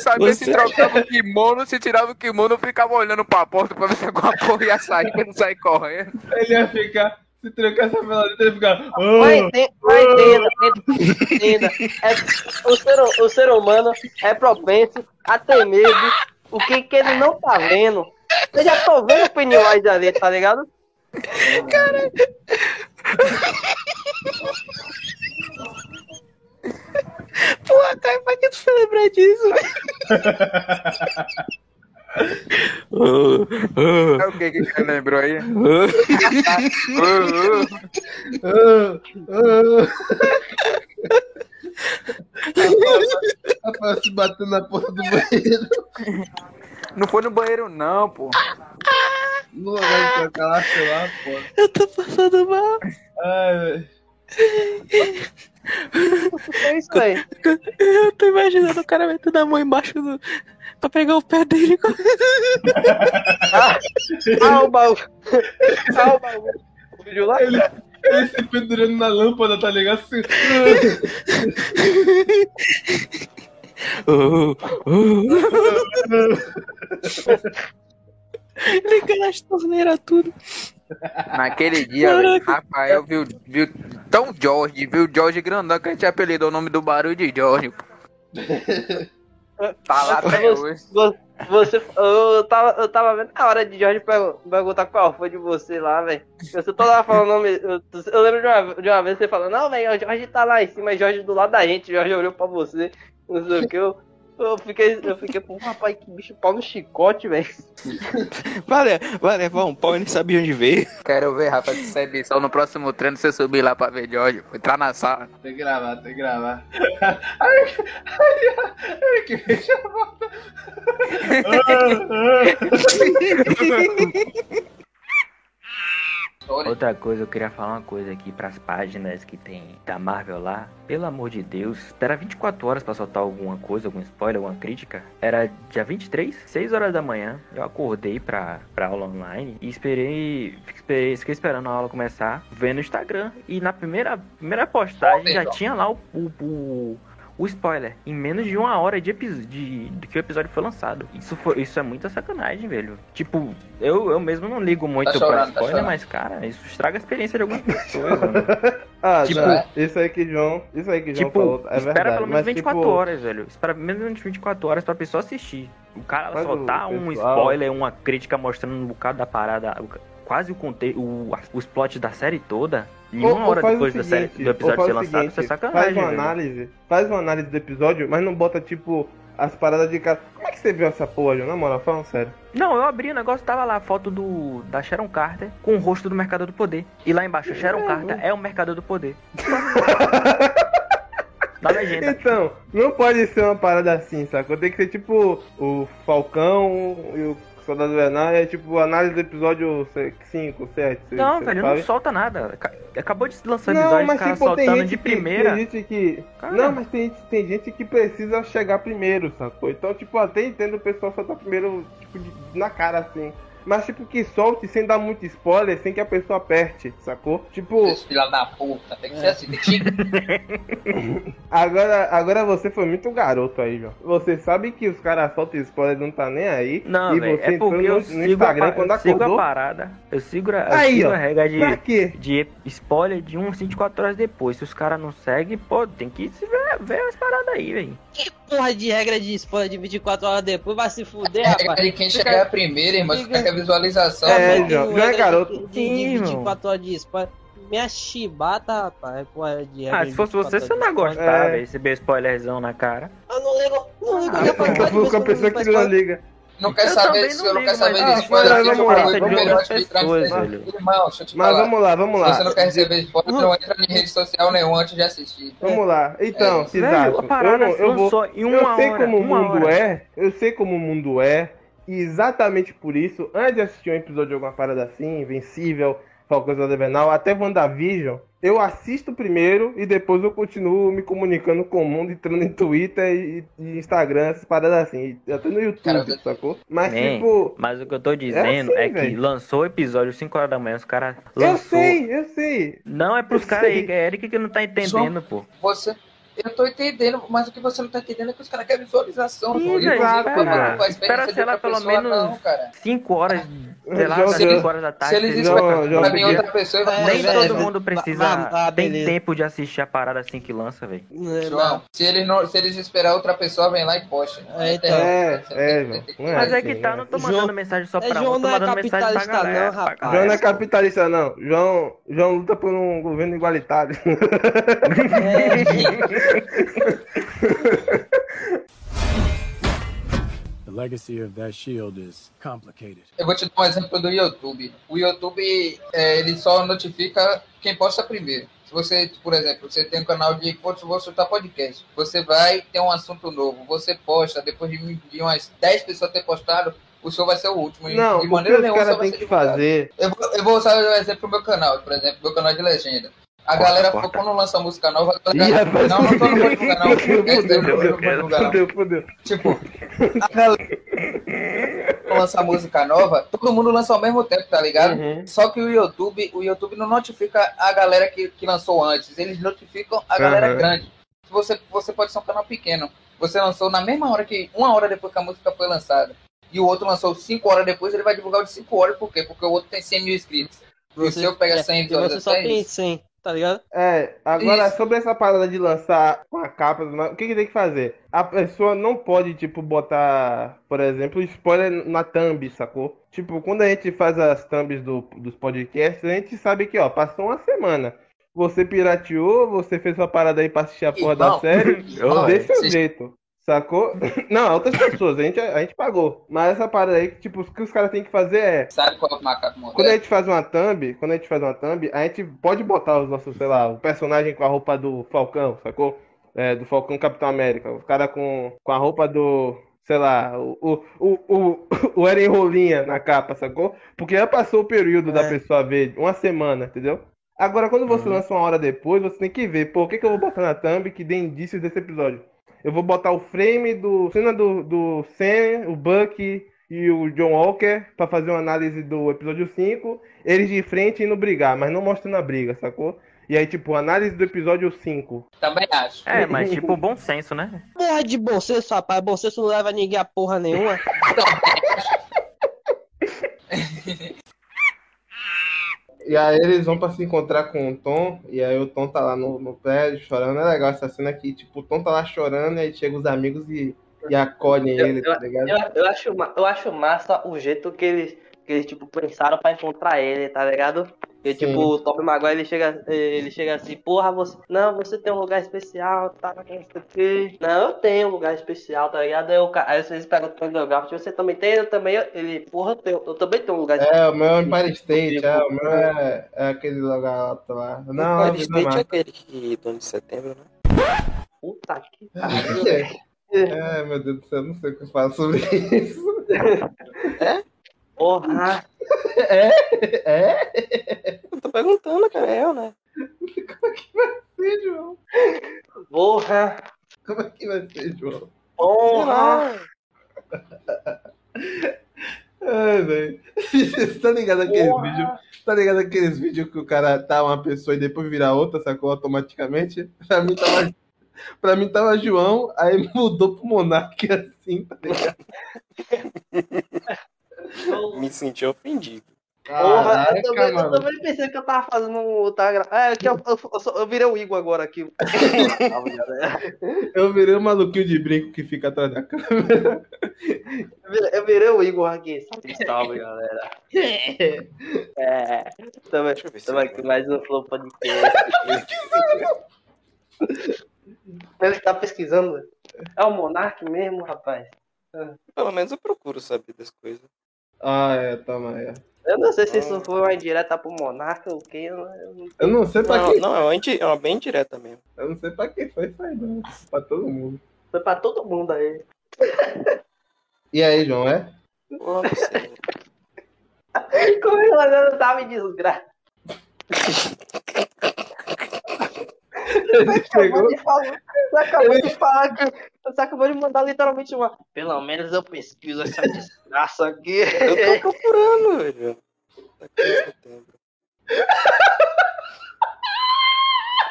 sabia Você- se trocava o kimono, se tirava o kimono, eu ficava olhando pra porta pra ver se alguma porra ia sair pra não sair correndo. Ele ia ficar, se trancar essa vela dentro, ele ia ficar. Mas "Oh". entenda, mas entenda, entenda. É, o, ser, o ser humano é propenso a ter medo. O que, que ele não tá vendo. Eu já tô vendo o Pennywise ali, tá ligado? Porra, Caio, pra que tu foi lembrar disso, velho? É o que que você lembrou aí? Ah, ah. Rafael se batendo na porta do banheiro. Não foi no banheiro não, pô. No lugar de trocar lá, sei lá, pô. Eu tô passando mal. Ai, velho. É isso aí. Eu tô imaginando o cara metendo a mão embaixo do. pra pegar o pé dele. Ah, ah o baú. Ah, o baú. O vídeo lá? Ele, ele se pendurando na lâmpada, tá ligado? Assim, oh. Ligando as torneiras tudo. Naquele dia, Rafael viu, viu tão Jorge, viu Jorge grandão que a gente apelidou o nome do barulho de Jorge. pô. Tá lá até hoje. Você, eu, tava, eu tava vendo na hora de Jorge pergu- perguntar qual foi de você lá, velho. Toda hora falando nome. Eu, eu lembro de uma, de uma vez você falando, não, velho, o Jorge tá lá em cima, Jorge do lado da gente, Jorge olhou pra você, não sei o que. Eu, eu fiquei, eu fiquei, pô, rapaz, que bicho pau no chicote, velho. Vai levar um pau e nem sabia onde veio. Quero ver, Rafa, essa edição no próximo treino você subir lá pra ver Jorge. pô, Entrar na sala. Tem que gravar, tem que gravar. Ai, ai, ai, que bicho volta. Outra coisa, eu queria falar uma coisa aqui pras páginas que tem da Marvel lá. Pelo amor de Deus, era 24 horas pra soltar alguma coisa, algum spoiler, alguma crítica. Era dia 23, 6 horas da manhã. Eu acordei pra, pra aula online e esperei, esperei, fiquei esperando a aula começar, vendo o Instagram. E na primeira, primeira postagem já tinha lá o, o, o, o spoiler. Em menos de uma hora de, de, de que o episódio foi lançado. Isso, foi, isso é muita sacanagem, velho. Tipo, eu, eu mesmo não ligo muito Tá pra chorando, tá spoiler, chorando. mas, cara, isso estraga a experiência de algumas pessoas, mano. Ah, Tipo, tá. isso aí que João, isso aí que João Tipo, falou, é espera verdade. pelo menos mas, 24 tipo, horas, velho. Espera pelo menos 24 horas pra pessoa assistir. O cara Mas soltar o um pessoal- spoiler, uma crítica mostrando um bocado da parada, quase o conte o, os plots da série toda, em Ou- uma hora depois da série, seguinte, do episódio ser lançado, isso é seguinte, sacanagem. Faz uma velho. análise, faz uma análise do episódio, mas não bota tipo as paradas de cara. Como é que você viu essa porra, João? Na moral, falando sério. Não, eu abri o negócio, tava lá a foto do da Sharon Carter com o rosto do Mercador do Poder. E lá embaixo, Sharon Carter é o Mercador do Poder. Na legenda. Então, não pode ser uma parada assim, sacou? Tem que ser tipo o Falcão e o Soldado Invernal, é tipo análise do episódio 5, 7. Não, velho, não solta nada. Aca- Acabou de lançar o Não, episódio, mas os caras tipo, tem soltando gente de que- primeira. Tem gente que. Cara. Não, mas tem, tem gente que precisa chegar primeiro, sacou? Então, tipo, até entendo o pessoal soltar primeiro, tipo, de- na cara assim. Mas, tipo, que solte sem dar muito spoiler, sem que a pessoa aperte, sacou? Tipo. Esse filho da puta, tem que ser assim, tem que Agora, agora você foi muito garoto aí, João. Você sabe que os caras soltam spoiler e não tá nem aí. Não, e velho, você é porque entrou no, no sigo, a, Instagram pa- quando eu sigo acordou. a parada. Eu sigo, a- eu Aí, sigo ó. a regra de, de spoiler de 1 24 horas depois. Se os caras não seguem, pô, tem que ver, ver as paradas aí, velho. Porra de regra de spoiler de 24 horas depois, vai se fuder, É, rapaz. de quem chegar primeiro, irmão, você quer visualização. É, mano. João, João é garoto. De, de 24 horas de spoiler. Minha chibata, rapaz, porra de regra Ah, de se fosse você, 24 você não ia de gostar, É. velho. Receber spoilerzão na cara. Eu não ligo, não ligo. Ah, a a que pessoa não que não liga. Não quer Eu saber se não eu não ligo, quer saber mas- de spoiler, Ah, aqui, vamos eu lá, vamos lá. antes de entrar Pessoas, no velho. Irmão, deixa eu te Mas vamos lá, vamos Se lá. você não quer receber spoiler, não entra em rede social nenhuma antes de assistir. Vamos lá. Então, É, a parada eu, não- eu vou. lançou em eu uma sei hora, como o mundo hora. é. Eu sei como o mundo é. E exatamente por isso, antes de assistir um episódio de alguma parada assim, Invencível, Falcão da Invernal, até WandaVision, eu assisto primeiro e depois eu continuo me comunicando com o mundo, entrando em Twitter e, e Instagram, essas paradas assim. Até no YouTube, Cara, sacou? Mas Man, tipo. mas o que eu tô dizendo assim, é, que lançou o episódio 5 horas da manhã, os caras Eu lançou. sei, eu sei. Não é pros Eu caras aí, é Eric que não tá entendendo, pô. Você. Eu tô entendendo, mas o que você não tá entendendo é que os caras querem visualização. Ih, João. E velho, não liga espera. sei lá, pelo pessoa, menos Não, cara. 5 horas, sei lá, João, 5 João, horas da tarde. Se eles esperam pra outra pessoa, vai É, Nem velho, todo velho. mundo precisa. Ah, ah, tem beleza. tempo de assistir a parada assim que lança, velho. João, se eles, não, se eles esperar outra pessoa, vem lá e posta. É, então. É, é, é Mas é assim, que tá, né? não tô João- mandando mensagem só é, pra João um, tô não é mandando mensagem pra capitalista galera. não, pra rapaz. João não é capitalista, não. João, João luta por um governo igualitário. The legacy of that shield is complicated. Eu vou te dar um exemplo do YouTube. O YouTube, é, ele só notifica quem posta primeiro. Se você, por exemplo, você tem um canal de vou soltar podcast, você vai ter um assunto novo, você posta, depois de, de umas 10 pessoas ter postado, o seu vai ser o último. Não, de o que maneira nenhuma vai têm ser que divulgado. fazer. Eu vou, eu vou usar o exemplo do meu canal, por exemplo, meu canal de legenda. A galera, quando lança música nova, a Ih, galera... rapaz. Não, não tô no divulgar, não. Fudeu, fudeu. Tipo, a galera lança música nova, todo mundo lança ao mesmo tempo, tá ligado? Uhum. Só que o YouTube, o YouTube não notifica a galera que, que lançou antes, eles notificam a galera Aham. grande. Você, você pode ser um canal pequeno. Você lançou na mesma hora que, uma hora depois que a música foi lançada. E o outro lançou cinco horas depois, ele vai divulgar o de cinco horas, por quê? Porque o outro tem 100 mil inscritos. E o seu pega 100 E você só tem visualizações. 100, tá ligado? É, agora Isso. sobre essa parada de lançar com a capa, o que, que tem que fazer? A pessoa não pode, tipo, botar, por exemplo, spoiler na thumb, sacou? Tipo, quando a gente faz as thumbs do, dos podcasts, a gente sabe que, ó, passou uma semana. Você pirateou, você fez uma parada aí pra assistir a porra da série, desse jeito. Sacou? Não, outras pessoas, a gente, a gente pagou. Mas essa parada aí, tipo, o que os caras têm que fazer é. Sabe qual é o macaco Quando a moderno? gente faz uma thumb, quando a gente faz uma thumb, a gente pode botar os nossos, sei lá, o personagem com a roupa do Falcão, sacou? É, do Falcão Capitão América. O cara com, com a roupa do, sei lá, o, o, o, o, o Eren Rolinha na capa, sacou? Porque já passou o período da pessoa ver, uma semana, entendeu? Agora, quando você lança uma hora depois, você tem que ver, pô, o que, que eu vou botar na thumb que dê indícios desse episódio? Eu vou botar o frame do cena do, do Sam, o Buck e o John Walker pra fazer uma análise do episódio 5, eles de frente indo brigar, mas não mostrando a briga, sacou? E aí, tipo, análise do episódio 5. Também acho. É, mas tipo, bom senso, né? Porra de bom senso, rapaz. Bom senso não leva ninguém a porra nenhuma. E aí eles vão pra se encontrar com o Tom, e aí o Tom tá lá no, no prédio chorando. É legal essa cena aqui, tipo, o Tom tá lá chorando, e aí chegam os amigos e, e acolhem Eu, ele, eu, tá ligado? eu, eu acho, eu acho massa o jeito que eles, que eles tipo, pensaram pra encontrar ele, tá ligado? E, Sim. tipo, o Tobey Maguire, ele chega, ele chega assim, porra, você... Não, você tem um lugar especial, tá? Não o. Não, eu tenho um lugar especial, tá ligado? Aí, o ca- aí vocês perguntam pro Garfield, você também tem? Eu também, ele, porra, eu, tenho, eu também tenho um lugar É, o meu é Empire State, é, o meu é, é aquele lugar lá. Não, Empire não é State é aquele que do 11 de setembro, né? Puta que É, é, meu Deus do céu, não sei o que eu falo sobre isso. Porra! É? É? Eu tô perguntando, cara. É eu, né? Sim, João. Porra! Como é que vai ser, João? Porra! Ai, velho. Você tá ligado aqueles vídeos? Tá ligado aqueles vídeos que o cara tá uma pessoa e depois vira outra, sacou? Automaticamente? Pra mim tava. Pra mim tava João, aí mudou pro Monark assim, tá ligado? Me senti ofendido. Porra, eu, também, eu também pensei que eu tava fazendo um. Tava. É, que eu, eu, eu, eu virei o Igor agora aqui. Eu virei o maluquinho de brinco que fica atrás da câmera. Eu virei- Eu virei o Igor aqui. Salve, salve, galera. É. Também, também aqui mais um Flow Podcast. Ele tá pesquisando. É o Monark mesmo, rapaz? Pelo menos eu procuro saber das coisas. Ah, é, toma aí. Eu não sei se isso foi uma indireta pro Monark ou o que. Eu não- eu não- sei pra Não, quem. não, é uma, indi- é uma bem direta mesmo. Eu não sei pra quem foi isso aí, não. Pra todo mundo. Foi pra todo mundo aí. E aí, João, é? Como é que ela não tá me desgraça? Ele Acabou de falar. Você acabou de falar que. Você acabou de mandar literalmente uma. Pelo menos eu pesquiso essa desgraça aqui. Eu tô procurando, velho. Tá setembro.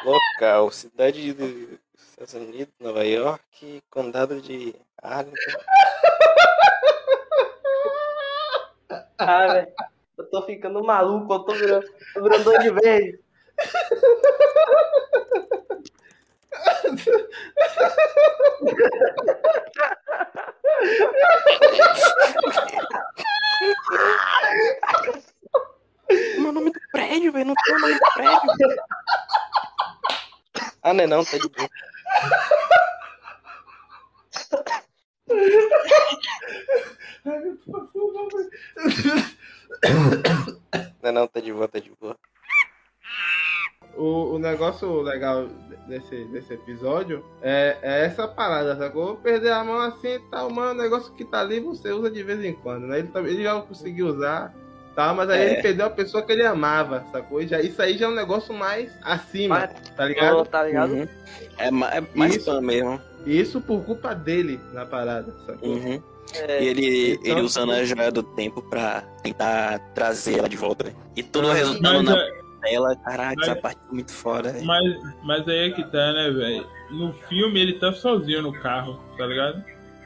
Local, cidade dos Estados Unidos, Nova York, condado de Arlington. Ah, velho. Eu tô ficando maluco, eu tô virando, tô virando de verde. Meu nome do prédio, velho, não tem o nome do prédio. Ah, não é não, tá de boa. Não é não, tá de boa, tá de boa. O, o negócio legal desse, desse episódio é, é essa parada, sacou? Perder a mão assim e tal, mano, negócio que tá ali você usa de vez em quando, né? Ele, também- ele já conseguiu usar Tá, mas aí É. ele perdeu a pessoa que ele amava, sacou? Já, isso aí já é um negócio mais acima, tá ligado? tá ligado? Uhum. É, é mais Isso. fã mesmo. Isso por culpa dele na parada, sacou? Uhum. É, E ele, Então, ele usando a joia do tempo pra tentar trazer ela de volta. velho. E tudo Mas resultando na é- tela. Caraca, mas- essa parte é muito foda, velho. Mas, mas aí é que tá, né, velho? No filme ele tá sozinho no carro, tá ligado?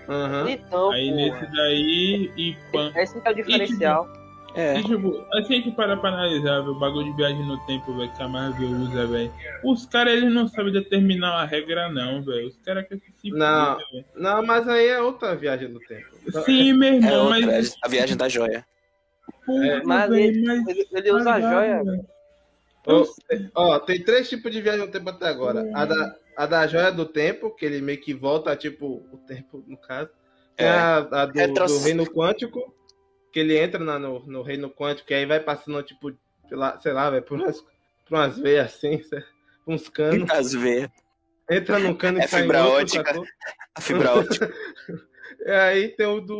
Aham. Então, Aí porra. nesse daí e pan. Esse que é o diferencial. É. E, tipo, assim a gente para pra analisar, velho, o bagulho de viagem no tempo, velho, que a Marvel usa, velho. Os caras, eles não sabem determinar a regra, não, velho. Os caras querem que se Não. velho. Não, mas aí é outra viagem do tempo. Sim, meu É irmão, outra, mas. a viagem da joia. Porra, Mas velho, ele, mas- ele, usa a joia. velho. Ó, ó, tem três tipos de viagem no tempo até agora. A da, a da joia do tempo, que ele meio que volta, tipo, o tempo, no caso. Tem É. a, a do, Retros- do reino quântico, que ele entra na- no, no reino quântico, e aí vai passando, tipo, pela, sei lá, velho, por umas, por umas veias assim, uns canos. Muitas vezes. Entra num cano e É sai fibra outro, ótica. sacou? A fibra ótica. E aí tem o do,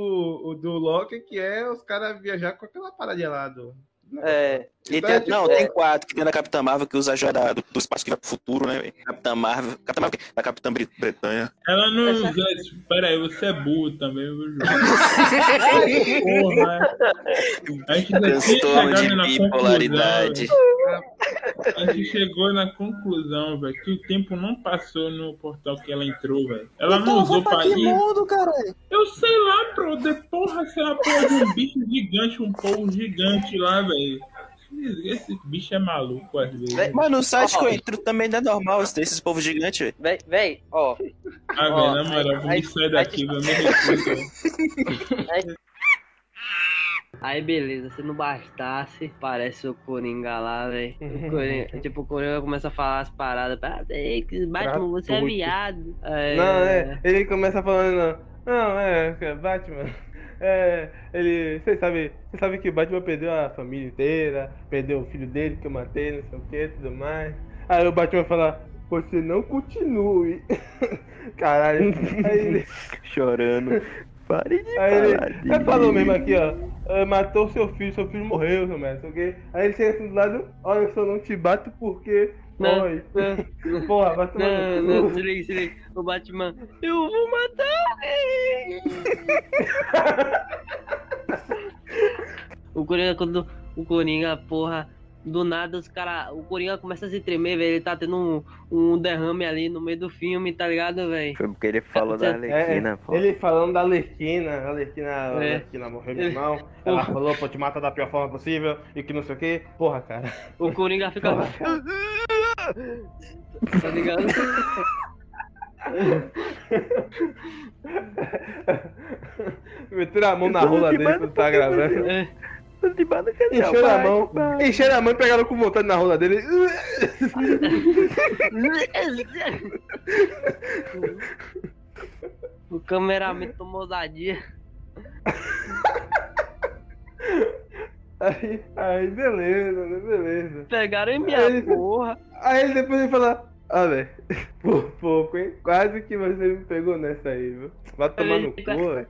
o do Loki, que é os caras viajar com aquela paradinha lá do. É, E Então tem- é não, tem quatro, que tem da Capitã Marvel que usa a joia da- do, do espaço que vai pro futuro, né? Capitã Marvel. Capitã Marvel, da Capitã Brit- Bretanha. Ela não usa. Pera aí, você é burro também, viu? Porra. Transtorno de bipolaridade. conclusão. A gente chegou na conclusão, velho, que o tempo não passou no portal que ela entrou, velho. Ela não usou pra ir. mundo, caralho? Eu sei lá, bro. De porra, se ela porra de um bicho gigante, um povo gigante lá, velho. Esse bicho é maluco às vezes. Mas no site que eu entro também não é normal esse- esses povos gigantes, velho. Véi, véi, ó. Ah, velho, na moral, aí- vamos sair daqui, velho. Me. Aí beleza, se não bastasse, parece o Coringa lá, velho. O Coringa- Tipo, o Coringa começa a falar as paradas. Ah, Batman, você é viado. É, Não, é. Ele começa falando. Não, é, é, Batman. É, ele. Você sabe, você sabe que o Batman perdeu a família inteira, perdeu o filho dele que eu matei, não sei o que, tudo mais. Aí o Batman fala, você não continue. Caralho. Ele. Chorando. Pare de Aí ele, falar ele falou mesmo aqui, ó. "Ah, Matou seu filho, seu filho morreu, seu mestre, ok? Aí ele chega assim do lado, olha, eu só não te bato porque. Não, Oi. não, Porra, vai tomar não, no não, se liga. O Batman, eu vou matar alguém. o Coringa, quando o Coringa, porra, do nada os caras. O Coringa começa a se tremer, velho. Ele tá tendo um, um derrame ali no meio do filme, tá ligado, velho? Foi porque ele falou da Arlequina, É, pô. ele falando da Arlequina, a Arlequina, a É. Arlequina morreu, meu Ele- irmão. Ela falou pra te matar da pior forma possível e que não sei o que. Porra, cara. O Coringa fica. tá ligado? Meteram a mão na rola dele quando tá gravando. É. Encheram a mão, encheram a mão e pegaram com vontade na rola dele. o cameraman tomou ousadia. Aí, aí beleza, né? Beleza. Pegaram minha Aí- porra. Aí depois ele fala, ah, velho, por pouco, hein? Quase que você me pegou nessa aí, viu? Vai tomar no cu, velho.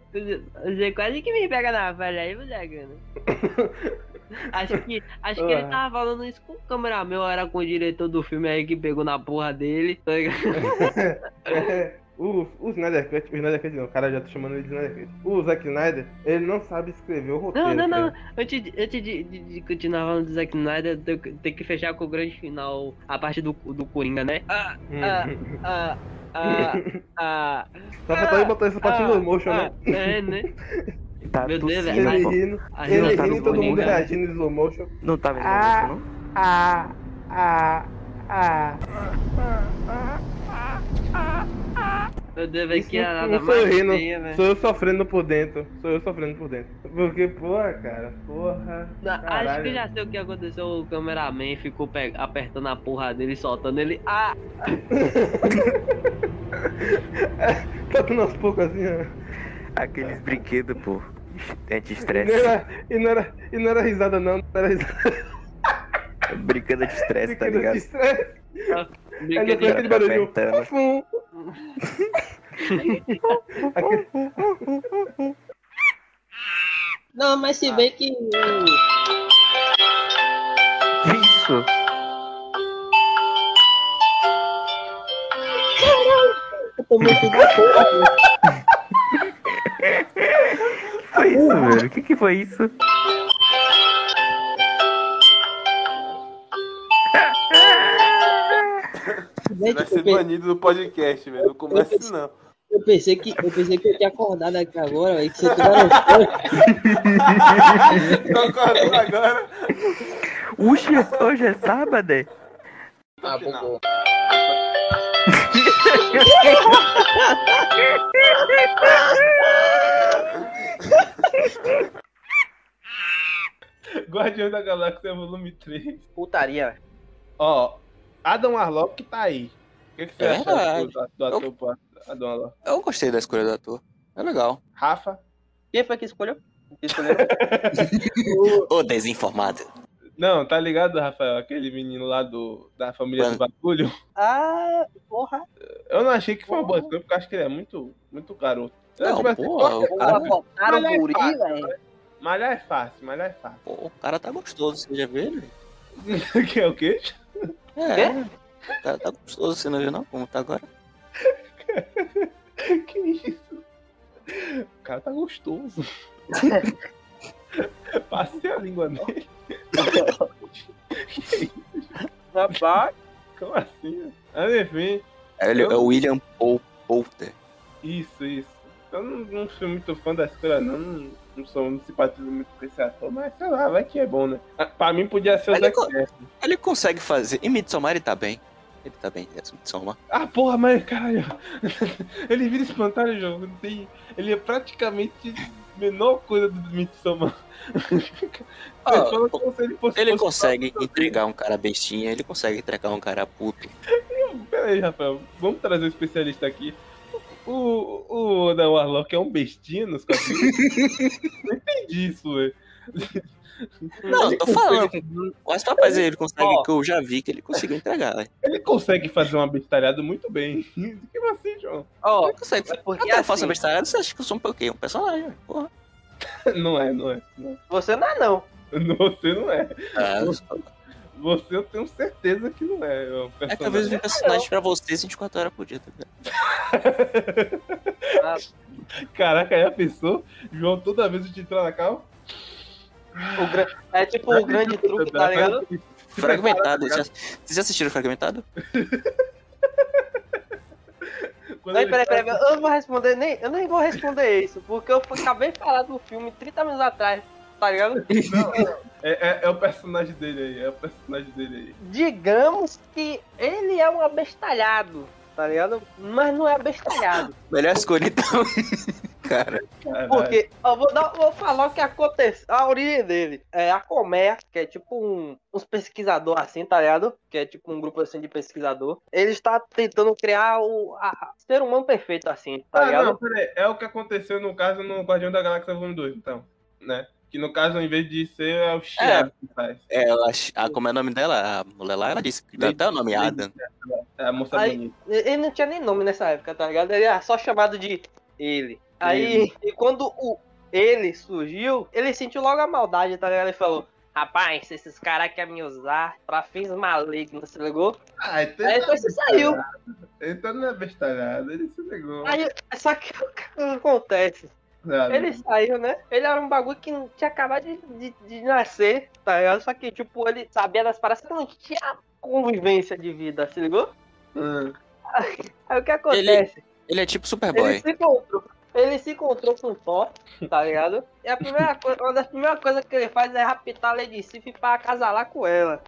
Você quase que me pega na velha aí, moleque. Acho que, acho que ele Ah. tava falando isso com o cameraman, ou era com o diretor do filme aí que pegou na porra dele. Tá ligado? É, o, o Snyder Cut, o Snyder Cut não, o cara já tá chamando ele de Snyder Cut. O Zack Snyder, ele não sabe escrever o roteiro. Não, não, não. cara. Antes, de- antes de, de, de continuar falando do Zack Snyder, tem, que- tem que fechar com o grande final, a parte do, do Coringa, né? Ah, ah, ah, ah, ah. Só faltou ele botar essa parte ah, no motion, ah, né? É, né? Tá Meu Deus, velho. pô. Ele rindo, a ele risada rindo do e todo mundo Coringa. reagindo em slow motion. Não tá vendo Ah. isso, não? Ah, ah, ah. Meu Deus, velho, que eu mais rindo, velho. sou eu sofrendo por dentro. Sou eu sofrendo por dentro. Porque, porra, cara, porra. Não, Acho caralho. que já sei o que aconteceu. O cameraman ficou pe- apertando a porra dele, soltando ele. Ah! Tá dando aos poucos assim, ó. Aqueles brinquedos, pô. E Anti-estresse. não, era, e, não era, e não era risada, não. Não era risada. Brinquedo de estresse, tá Brinquedo de ligado? estresse. Aí Brinquedo depois aquele Tá. Fum. Aquele- Não, mas se bem que. isso? Eu tô muito da porra. Foi isso, velho? O que que foi isso? Você vai ser banido do podcast, velho. Não começa isso não. Eu pensei que eu pensei que eu tinha acordado aqui agora, velho, que você Tô acordando agora. Uxe, hoje é sábado? é? Ah, bugou. Guardião da Galáxia volume 3. Putaria, velho. Ó, Adam Warlock tá aí. O que, que você É acha verdade. do, do, ator pro Adam Warlock? Eu gostei da escolha do ator. É legal. Rafa? Quem foi que escolheu? Que escolheu? Ô, desinformado. Não, tá ligado, Rafael? Aquele menino lá do, da família do bagulho. ah, porra. Eu não achei que foi uma boa escolha, porque eu acho que ele é muito, muito garoto. Não, Tipo assim, porra, o cara- o é guri, fácil, velho. Malhar é fácil, malhar é fácil. Pô, o cara tá gostoso, você já viu ele? que é o quê? É. Cara tá gostoso, você não viu não? Como tá agora? que isso? O cara tá gostoso. Passei a língua nele. Rapaz. Como assim? Mas enfim. É, ele, é o William Paul Poulter. Isso, isso. Eu não, não sou muito fã da escolha, não. Não, sou, não simpatizo muito com esse ator, mas sei lá, vai que é bom, né? Ah, Pra mim podia ser o Ele Zac Efron. Ele consegue fazer. Em Midsommar ele tá bem. Ele tá bem, é Midsommar. Ah, porra, mas caralho. Ele vira espantalho, jogo. Tem... Ele é praticamente a menor coisa do Midsommar. Se ele fosse. Ele consegue entregar um cara bestinha, ele consegue entregar um cara puto. Pera aí, Rafael. Vamos trazer um especialista aqui. O, o Adam Warlock é um bestinha nos quadrinhos? não entendi isso, velho. Não, Ele tô falando. Mas rapaz, ele consegue, Ó. que eu já vi que ele conseguiu entregar, velho. Ele consegue fazer uma bestalhada muito bem. Que assim, João? Ó, Ele consegue. é porque Até eu faço assim- a bestalhada, você acha que eu sou um quê? Um personagem, porra. Não é, não é. Não. Você não é, não. Você não é. Ah, eu sou- Você eu tenho certeza que não é. É, um É que às vezes personagem. pra você 24 horas por dia, tá ligado? Caraca, aí a pessoa, João, toda vez que entrar na calma. O gra- É tipo o grande truque, tá ligado? Fragmentado. Já... Vocês já assistiram Fragmentado? Peraí, peraí, peraí, eu não vou responder, nem, eu nem vou responder isso, porque eu acabei de falar do filme 30 minutos atrás, tá ligado? É, é, é o personagem dele aí, é o personagem dele aí. Digamos que ele é um abestalhado, tá ligado? Mas não é abestalhado. Melhor escolha então. Cara. Porque, ó, vou, dar, vou falar o que aconteceu, a origem dele. É a Colmeia, que é tipo um, uns pesquisador assim, tá ligado? Que é tipo um grupo assim de pesquisador. Ele está tentando criar o a- ser humano perfeito assim, tá Ah, ligado? não, peraí. É o que aconteceu no caso no Guardião da Galáxia Volume 2, então. Né? Que no caso, em vez de ser, é o Chiado que faz. É, ela, ah, como é o nome dela? A mulher lá, ela disse que dá até o nome Adam. É a moça Aí, bonita. ele não tinha nem nome nessa época, tá ligado? Ele era só chamado de ele. Aí, e quando o ele surgiu, ele sentiu logo a maldade, tá ligado? Ele falou: Rapaz, esses caras querem me usar pra fins malignos, se ligou? Ah, então Aí depois você saiu. Então não é bestalhado, ele se pegou. Aí, só que o que acontece? Ah, Ele saiu, né? Ele era um bagulho que não tinha acabado de, de, de nascer, tá ligado? Só que, tipo, ele sabia das paradas, só que não tinha convivência de vida, se ligou? Hum. Aí o que acontece? Ele é tipo Ele Superboy. se encontrou. Ele se encontrou com o Thor, tá ligado? E a primeira coisa, uma das primeiras coisas que ele faz é raptar a Lady Sif pra acasalar com ela.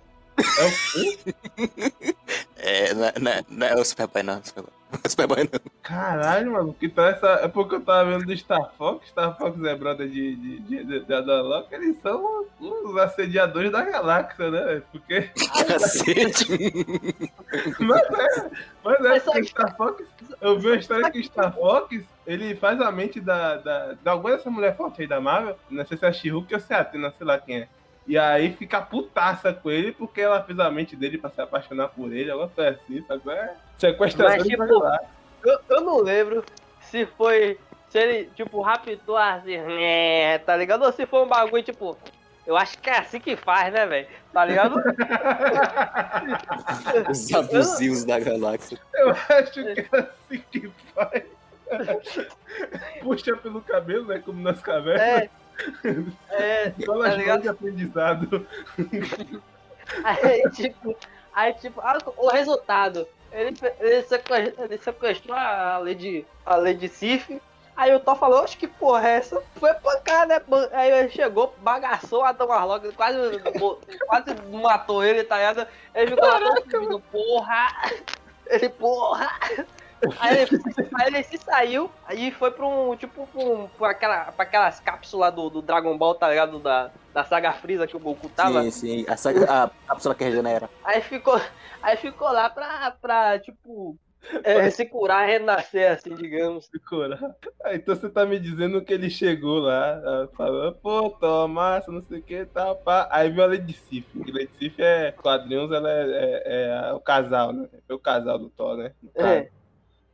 É, não, é- não, é- não é o Superboy, não. Superboy. Superboy não. Caralho, mano, que tá essa. É porque eu tava vendo do Star Fox, Star Fox é brother de, de, de, de, de eles são os assediadores da galáxia, né? Porque. Cacete. Mas é, mas é, porque o Star Fox. Eu vi uma história que o Star Fox, ele faz a mente da, da, da alguma dessa mulher forte aí da Marvel, não sei se é a She-Hulk ou se é a sei lá quem é. E aí fica putaça com ele porque ela fez a mente dele pra se apaixonar por ele, alguma coisa assim, sabe? É sequestrador Mas, de tipo, eu, eu não lembro se foi. Se ele, tipo, raptou assim, né, tá ligado? Ou se foi um bagulho, tipo. Eu acho que é assim que faz, né, velho? Tá ligado? Os abusivos da galáxia. Eu acho que é assim que faz. Puxa pelo cabelo, né? Como nas cavernas. É, Fala tá as ligado? de aprendizado. Aí, tipo, aí, tipo, ah, o resultado. Ele, ele, sequestrou, ele sequestrou a Lady, a Lady Sif. Aí o Thor falou, acho que porra é essa? Foi pancada, né? Aí ele chegou, bagaçou a Adam Warlock, quase, quase matou ele, tá ligado? Ele ficou lá porra! Ele, porra! Aí ele, aí ele se saiu e foi pra um, tipo, pra, um, pra, aquela, pra aquelas cápsulas do, do Dragon Ball, tá ligado? Da, da saga Freeza que o Goku tava. Sim, sim. A, saga- a cápsula que regenera. Aí ficou, aí ficou lá pra, pra tipo, é, se curar, renascer, assim, digamos. Se curar. Ah, então você tá me dizendo que ele chegou lá, ah, falou, pô, toma não sei o que, tal, pá. Aí viu a Lady Sif, que Lady Sif é quadrinhos, ela é, é- é o casal, né? É o casal do Thor, né? No caso. É.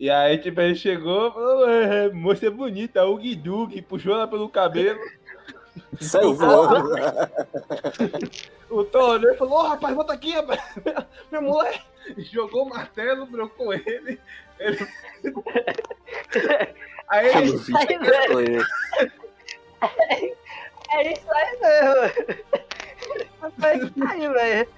E aí, tipo, ele chegou, falou, é, moça bonita, o Guidug, puxou ela pelo cabelo. Saiu voando. O Thor olhou e falou, ô rapaz, bota aqui, rapaz, minha mulher. Jogou o martelo, brocou ele. ele... Aí É ele. É isso aí mesmo. É isso aí, velho.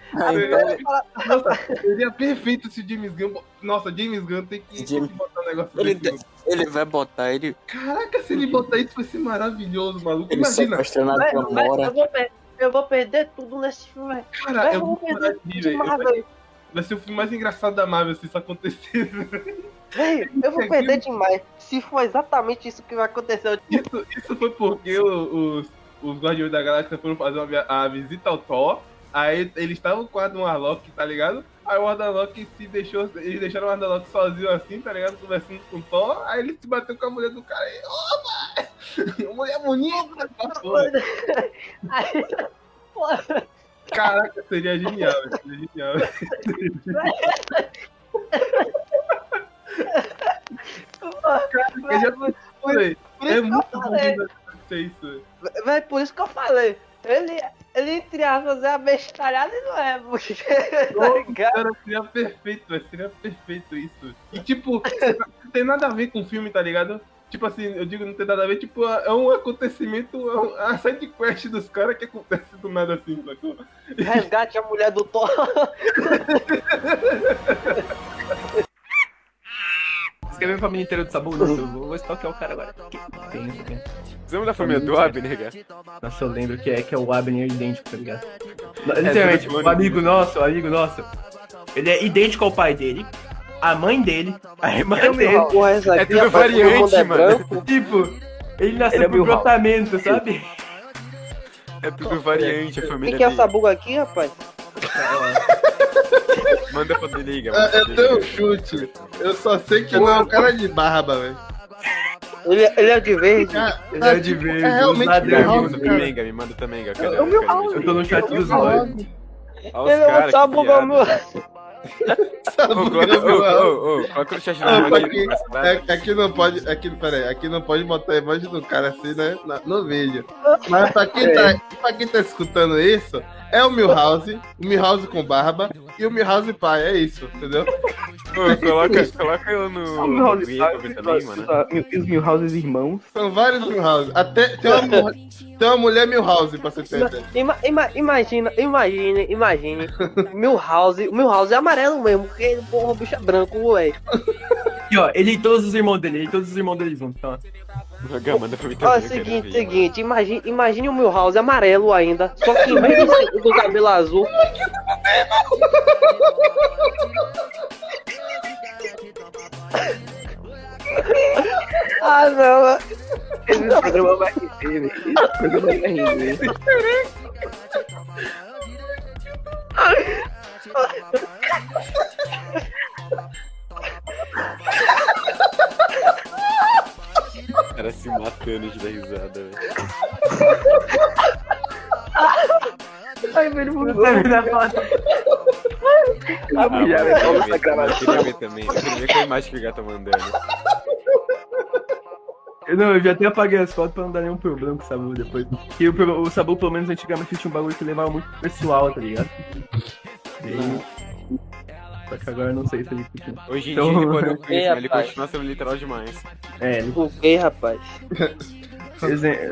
Seria- perfeito se o James Gunn. Nossa, James Gunn tem que, botar um negócio Ele, desse. ele vai botar ele. Caraca, se ele botar isso vai ser maravilhoso, maluco. Ele Imagina. velho, Gamora. eu, vou per- eu vou perder tudo nesse filme, velho. Cara, Velho, é eu vou perder tudo Vai, velho. vai ser o filme mais engraçado da Marvel se isso acontecer. Eu vou perder demais. Se for exatamente isso que vai acontecer, eu Isso, isso foi porque o- os, os Guardiões da Galáxia foram fazer uma, a visita ao Thor. Aí eles estavam com o Adam Warlock, tá ligado? Aí o Adam Warlock se deixou. Eles deixaram o Adam Warlock sozinho assim, tá ligado? Conversando com o Thor. Aí ele se bateu com a mulher do cara e. Opa! Mulher bonita! Passou. Aí, porra, Caraca, seria genial, seria genial. Eu já é muito falei. Acontecer isso. Véi, por isso que eu falei. Ele, ele entre aspas, é abestalhado e não é, porque, tá ligado? Cara, seria perfeito, velho. Seria perfeito isso. E tipo, não tem nada a ver com o filme, tá ligado? Tipo assim, eu digo não tem nada a ver, tipo, é um acontecimento, é um- a side quest dos caras que acontece do nada assim, sacou? Resgate a mulher do Thor. Escreveu a família inteira do Sabu? Não, eu vou stalkear o cara agora. Que isso aqui. Você lembra da família do Abner, cara? Nossa, eu lembro que é, que é o Abner idêntico, tá ligado? É, Literalmente, tudo o amigo nosso, o amigo nosso, ele é idêntico ao pai dele, a mãe dele, a irmã É o dele. Porra, essa É aqui, tudo rapaz, todo variante, é mano. branco. Tipo, ele nasceu Ele é Milhouse. brotamento, sabe? É tudo variante, a família Quem que é essa buga aqui, rapaz? Manda pra ele liga. É, Eu tenho um chute. Eu só sei que não é um cara de barba, velho. Ele, ele é de verde. Ele é de verde, É realmente os Me ladrões, Milhouse, manda cara. também, Gá, me manda também? É meu Cadê? house. Eu tô no chat dos olhos. Olha os Ele é caras, o meu. Coloca no chat aqui, é- aqui não pode. Aqui, peraí, aqui não pode botar a imagem do cara assim, né? na- no vídeo. Mas pra quem, tá, pra quem tá escutando isso, é o Milhouse, o Milhouse com barba e o Milhouse pai, é isso, entendeu? Ô, coloca, coloca eu no. também, mano. Os Milhouses irmãos. São vários Milhouse. Até tem uma, tem uma mulher Milhouse pra você ter. Ima- ima- imagina, imagine, imagine. Milhouse, o Milhouse é amarelo mesmo, porque porra, o bicho é branco, velho. E ó, ele e todos os irmãos dele, ele e todos os irmãos dele juntos, então. Gá, manda pra mim Ó, seguinte, seguinte, imagine, imagine o Milhouse amarelo ainda, só que em vez de ser do cabelo azul. ah, não. Esse programa vai render, velho. Esse programa vai render. O cara se matando de dar risada, velho. Ai, velho, Não vou termina a foto. Ah, Ah, já, velho, eu queria ver, eu queria ver também. Eu queria ver qual imagem que o Gá tá mandando. Eu Não, eu já até apaguei as fotos pra não dar nenhum problema com o Sabu depois. Porque o, o Sabu, pelo menos antigamente, tinha um bagulho que levava muito pessoal, tá ligado? E Só que agora eu não sei se ele continua. Hoje em Então- dia ele parou com isso, É, mas ele continua sendo literal demais. É, ele O quê, rapaz?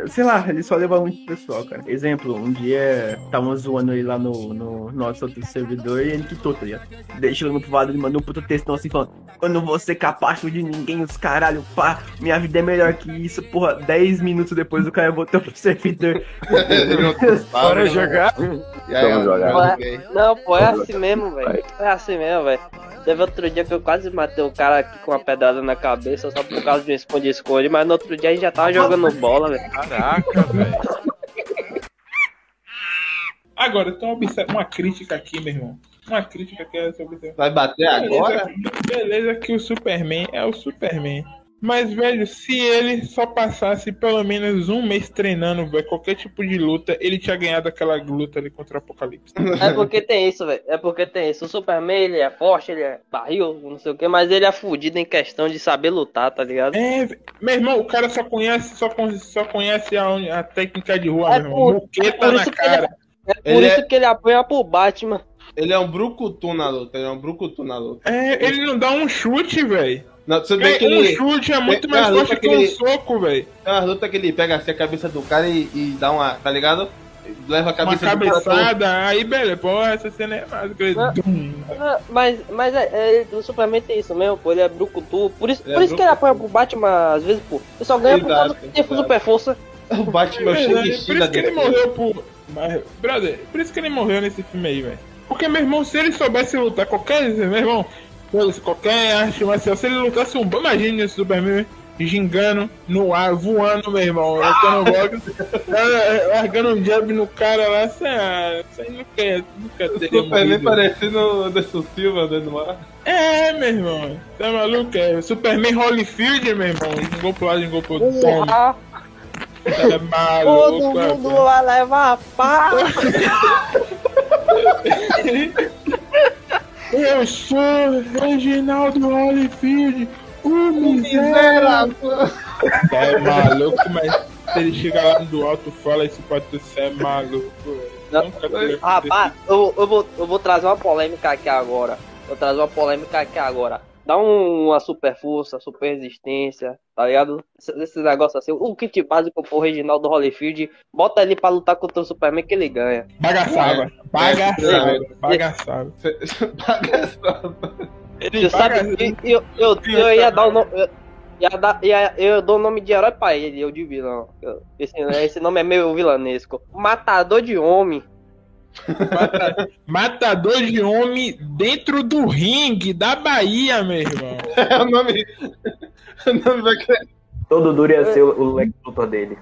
Sei lá, ele só leva muito pessoal, cara. Exemplo, um dia estavam zoando ele lá no, no nosso outro servidor e ele quitou, tá ligado? Chegando pro lado, ele mandou um puto textão assim falando: Eu não vou ser capacho de ninguém, os caralho, pá, minha vida é melhor que isso, porra. 10 minutos depois o cara voltou pro servidor. Bora jogar? Vamos jogar. é- Não, pô, é assim mesmo, velho. É assim mesmo, velho. Teve outro dia que eu quase matei o cara aqui com uma pedrada na cabeça só por causa de um esconde-esconde, mas no outro dia a gente já tava jogando bola, velho. Caraca, velho. Agora, uma, observa- uma crítica aqui, meu irmão. Uma crítica que é sobre. Vai bater agora? Beleza que o Superman é o Superman. Mas, velho, se ele só passasse pelo menos um mês treinando, velho, qualquer tipo de luta, ele tinha ganhado aquela luta ali contra o Apocalipse. É porque tem isso, velho. É porque tem isso. O Superman, ele é forte, ele é barril, não sei o que, mas ele é fudido em questão de saber lutar, tá ligado? É, meu irmão, o cara só conhece, só, só conhece a, a técnica de rua, É meu irmão. por- Muqueta é por na que ele- cara. É por Ele isso é- que ele apanha pro Batman. Ele é um brucutu na luta, ele é um brucutu na luta. É, ele não dá um chute, velho. Não, você vê É, que um ele... chute é muito tem mais uma luta forte que um ele- soco, velho. Tem uma luta que ele pega assim a cabeça do cara e, e dá uma, tá ligado? Leva a Uma cabeça do cara. cabeçada, aí beleza, porra, essa cena é mais Mas, mas é, é, o Superman tem isso mesmo, pô. Ele é brucutu. Por isso, Ele é por isso que ele apanha pro Batman, às vezes, pô. Ele só ganha por Exato, causa que tem super força. O Batman É é o verdade, por isso que ele morreu por. Mas, brother, por isso que ele morreu nesse filme aí, velho. Porque, meu irmão, se ele soubesse lutar qualquer. Meu irmão, qualquer arte marcial, se ele lutasse um. Imagine esse Superman gingando no ar, voando, meu irmão. Lutando boxe, é, largando um jab no cara lá, você aí nunca, nunca teria Superman morrido. parecendo o Anderson Silva dentro do mar. É, meu irmão. Tá maluco? É Superman Holyfield, meu irmão. Jingou pro lado, pro outro. Porra, É todo maluco. mundo vai levar pá. Eu sou Reginaldo Holyfield, o miserável. É maluco, mas se ele chegar lá do alto fala isso pra tu, você é maluco. teria Rapaz, eu, eu, vou, eu vou trazer uma polêmica aqui agora. Vou trazer uma polêmica aqui agora. Dá um- uma super força, super resistência, tá ligado? Esse, negócio assim. O kit básico pro Reginaldo Holyfield, bota ele pra lutar contra o Superman que ele ganha. Bagaçava, bagaçava, bagaçava. Você sabe que eu, eu, eu ia dar o nome. Eu, ia dar, ia, eu dou o nome de herói pra ele, eu de vilão. Esse, esse nome é meio vilanesco. Matador de homem. Matador de homem dentro do ringue da Bahia, meu irmão. É o nome. O nome vai Todo duro ia ser o Lex Luthor dele.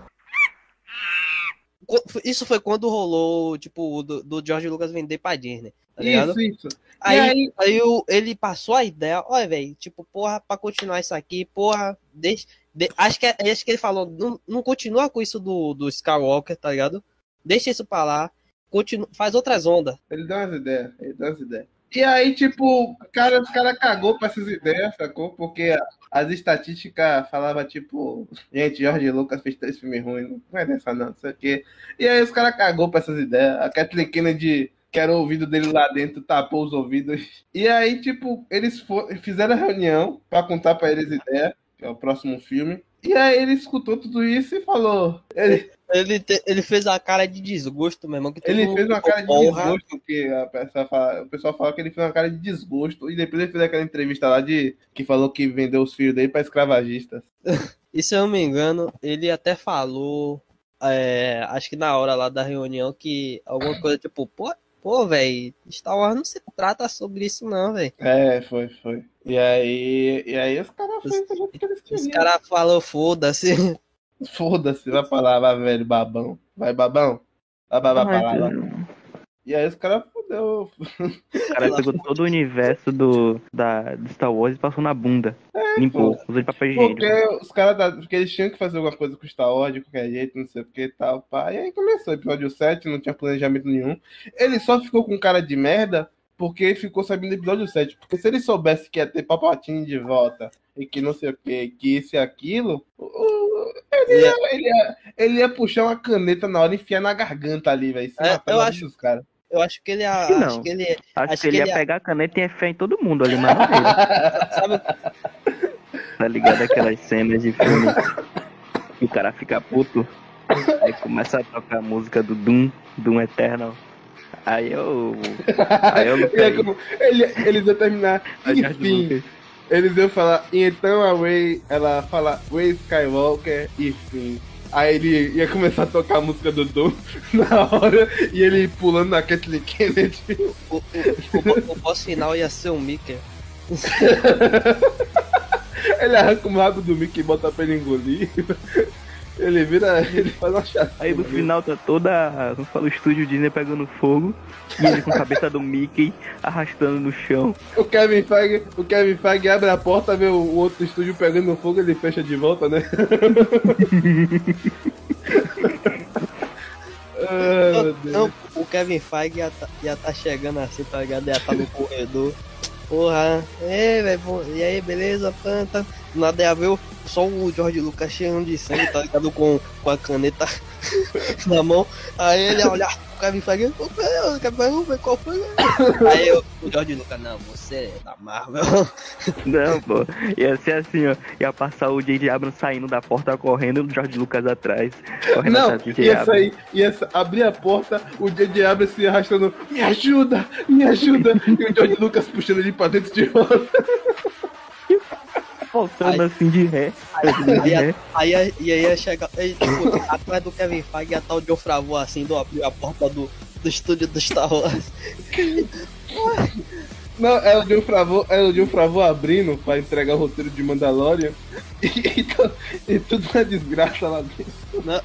Isso foi quando rolou, tipo, do, do George Lucas vender pra Disney, tá ligado? Isso, isso. Aí, aí, aí- o- ele passou a ideia, olha, velho, tipo, porra, pra continuar isso aqui, porra, deixa. de- acho, que, é- acho que ele falou, não, não continua com isso do, do Skywalker, tá ligado? Deixa isso pra lá, continua, faz outras ondas. Ele dá umas ideias, ele dá umas ideias. E aí, tipo, cara, os caras cagou pra essas ideias, sacou? Porque as estatísticas falavam, tipo, gente, Jorge Lucas fez três filmes ruins, não vai dessa não, não sei o quê. E aí os caras cagou pra essas ideias. A Kathleen Kennedy, que era o ouvido dele lá dentro, tapou os ouvidos. E aí, tipo, eles fo- fizeram a reunião pra contar pra eles ideia, que é o próximo filme. E aí ele escutou tudo isso e falou. Ele, Ele, te- ele fez a cara de desgosto, meu irmão. Que ele fez uma cara de porra. desgosto, que a pessoa fala, o pessoal fala que ele fez uma cara de desgosto, e depois ele fez aquela entrevista lá de que falou que vendeu os filhos dele pra escravagistas. E se eu não me engano, ele até falou, é, acho que na hora lá da reunião, que alguma coisa tipo, pô, pô, velho, Star Wars não se trata sobre isso não, velho. É, foi, foi. E aí, e aí os caras fez o que eles Os queriam. caras falaram, foda-se. Foda-se, vai pra lá, vai, velho, babão. Vai, babão. Vai, vai, vai pra lá. vai. E aí os caras fudeu. O cara pegou todo o universo do, da, do Star Wars e passou na bunda. Limpou, usou de papel higiênico. Porque os caras tá, porque eles tinham que fazer alguma coisa com Star Wars de qualquer jeito, não sei o que e tal, pá. E aí começou o episódio 7, não tinha planejamento nenhum. Ele só ficou com cara de merda porque ele ficou sabendo do episódio 7. Porque se ele soubesse que ia ter Papatinho de volta e que não sei o que, que isso e aquilo, o- o- Ele ia, ele, ia, ele ia puxar uma caneta na hora e enfiar na garganta ali, velho. É, eu acho- Dos caras. Eu acho que ele ia. Acho que Acho não. que ele, Acho, acho que ele ia ia- pegar a caneta e enfiar em todo mundo ali, mas não nele. Sabe, Tá ligado aquelas cenas de filme que o cara fica puto, aí começa a tocar a música do Doom, Doom Eternal. Aí eu. Aí eu não é como- ele, eles iam terminar. A Enfim, eles iam falar. E então a Ray, ela fala Ray Skywalker, enfim. Aí ele ia começar a tocar a música do Doom na hora e ele pulando na Kathleen Kennedy. o, o, o, o boss final ia ser o Mickey. Ele arranca o rabo do Mickey e bota pra ele engolir. Ele vira. Ele faz uma chacina. Aí no final tá toda. Como fala, o estúdio Disney pegando fogo. E ele com a cabeça do Mickey arrastando no chão. O Kevin Feige, o Kevin Feige abre a porta, vê o, outro estúdio pegando fogo, ele fecha de volta, né? Não, o Kevin Feige ia tá, ia tá chegando assim, tá ligado? Ia tá no corredor. Porra, é, e aí, beleza, planta? Nada ia ver o- só o George Lucas cheio de sangue, tá ligado? Com, com a caneta na mão. Aí ele ia olhar o Kevin Feige, "Ô, pera, Kevin Feige, vamos ver qual foi. Aí eu, o George Lucas, não, você é da Marvel. Não, pô. Ia ser assim, ó. Ia passar o J.J. Abrams saindo da porta correndo e o George Lucas atrás. Correndo Não, atrás do ia sair, ia abrir a porta, o J.J. Abrams se arrastando, me ajuda, me ajuda, e o George Lucas puxando ele pra dentro de volta. Voltando assim de ré. Aí, de aí, aí, aí, ia- chegar, aí, tipo, atrás do Kevin Feige ia estar o John Favreau assim, do abrir a porta do, do estúdio do Star Wars. Não, é o John Favreau, é o John Favreau abrindo pra entregar o roteiro de Mandalorian, e, e, e tudo uma desgraça lá dentro. Não,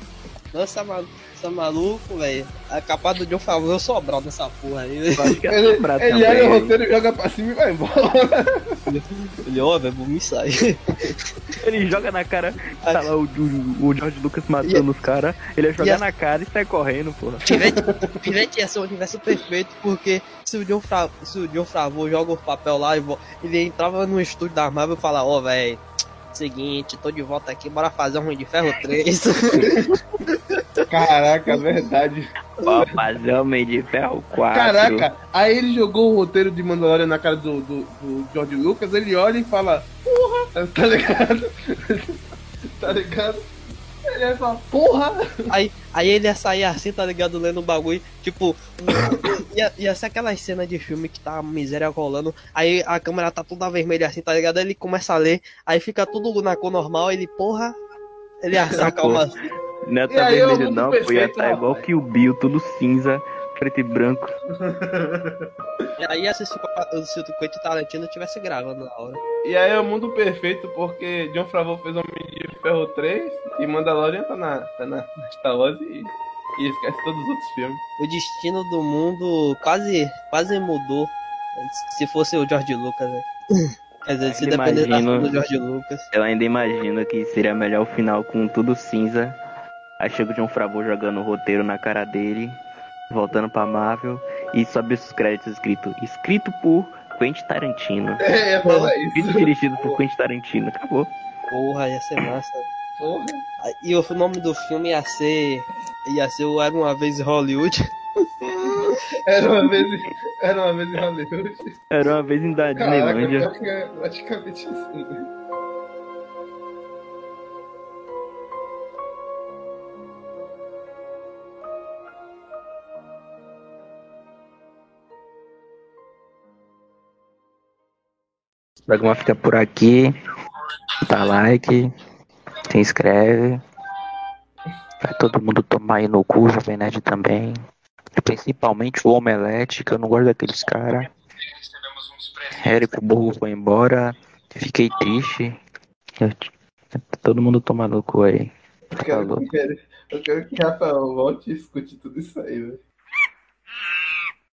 nossa, maluco, você é maluco, velho. É capaz do John Favreau sobrar nessa porra aí. velho. Ele, ele olha o roteiro e joga pra cima e vai embora. Ele, ó, velho, vou me sair. Ele joga na cara, tá lá o, o, o George Lucas matando os caras. Ele ia jogar Ia- na cara e sai correndo, porra. Pivete, Pivete ia ser o universo perfeito, porque se o John, Fra, se o John Favreau joga o papel lá, e ele entrava no estúdio da Marvel e falava, ó, velho, seguinte, tô de volta aqui, bora fazer um Ruim de Ferro 3. Caraca, verdade. Fazer Homem de Ferro 4. Caraca, aí ele jogou o roteiro de Mandalorian na cara do, do, do George Lucas, ele olha e fala, porra, tá ligado? tá ligado? Ele aí fala, porra! Aí, aí ele ia sair assim, tá ligado? Lendo o bagulho. Tipo, ia, ia ser aquelas cenas de filme que tá a miséria rolando. Aí a câmera tá toda vermelha assim, tá ligado? Aí ele começa a ler, aí fica tudo na cor normal. Ele, porra, ele ia sacar uma. Não é E tá aí, vermelho não, pô. Ia tá igual que o Bill, tudo cinza, preto e branco. Aí ia ser se o- se o Quentin Tarantino tivesse gravando na hora. E aí é o mundo perfeito porque John Favreau fez Homem de Ferro 3 e Mandalorian tá na, tá na na Star Wars e, e esquece todos os outros filmes. O destino do mundo quase, quase mudou. Se fosse o George Lucas, né? Quer dizer, se Ainda depender da imagino- do George Lucas. Eu ainda imagino que seria melhor o final com tudo cinza. Aí chega o John Favreau jogando o roteiro na cara dele, voltando pra Marvel, e sobe os créditos escrito, escrito por Quentin Tarantino. É, ia falar isso. Escrito dirigido por Quentin Tarantino. Acabou. Porra, ia ser massa. Porra. E o nome do filme ia ser. Ia ser o Era uma vez em Hollywood. Era uma vez, era uma vez em Hollywood. Era uma vez em Disneylândia. é praticamente assim. né? Programa fica por aqui. Dá like, se inscreve. Vai todo mundo tomar aí no cu, Jovem Nerd também. Principalmente o Omelete, que eu não gosto daqueles caras. Érico Borgo foi embora. Fiquei triste. Todo mundo toma no cu aí. Eu quero, eu quero, eu quero que Rafael volte e escute tudo isso aí, velho.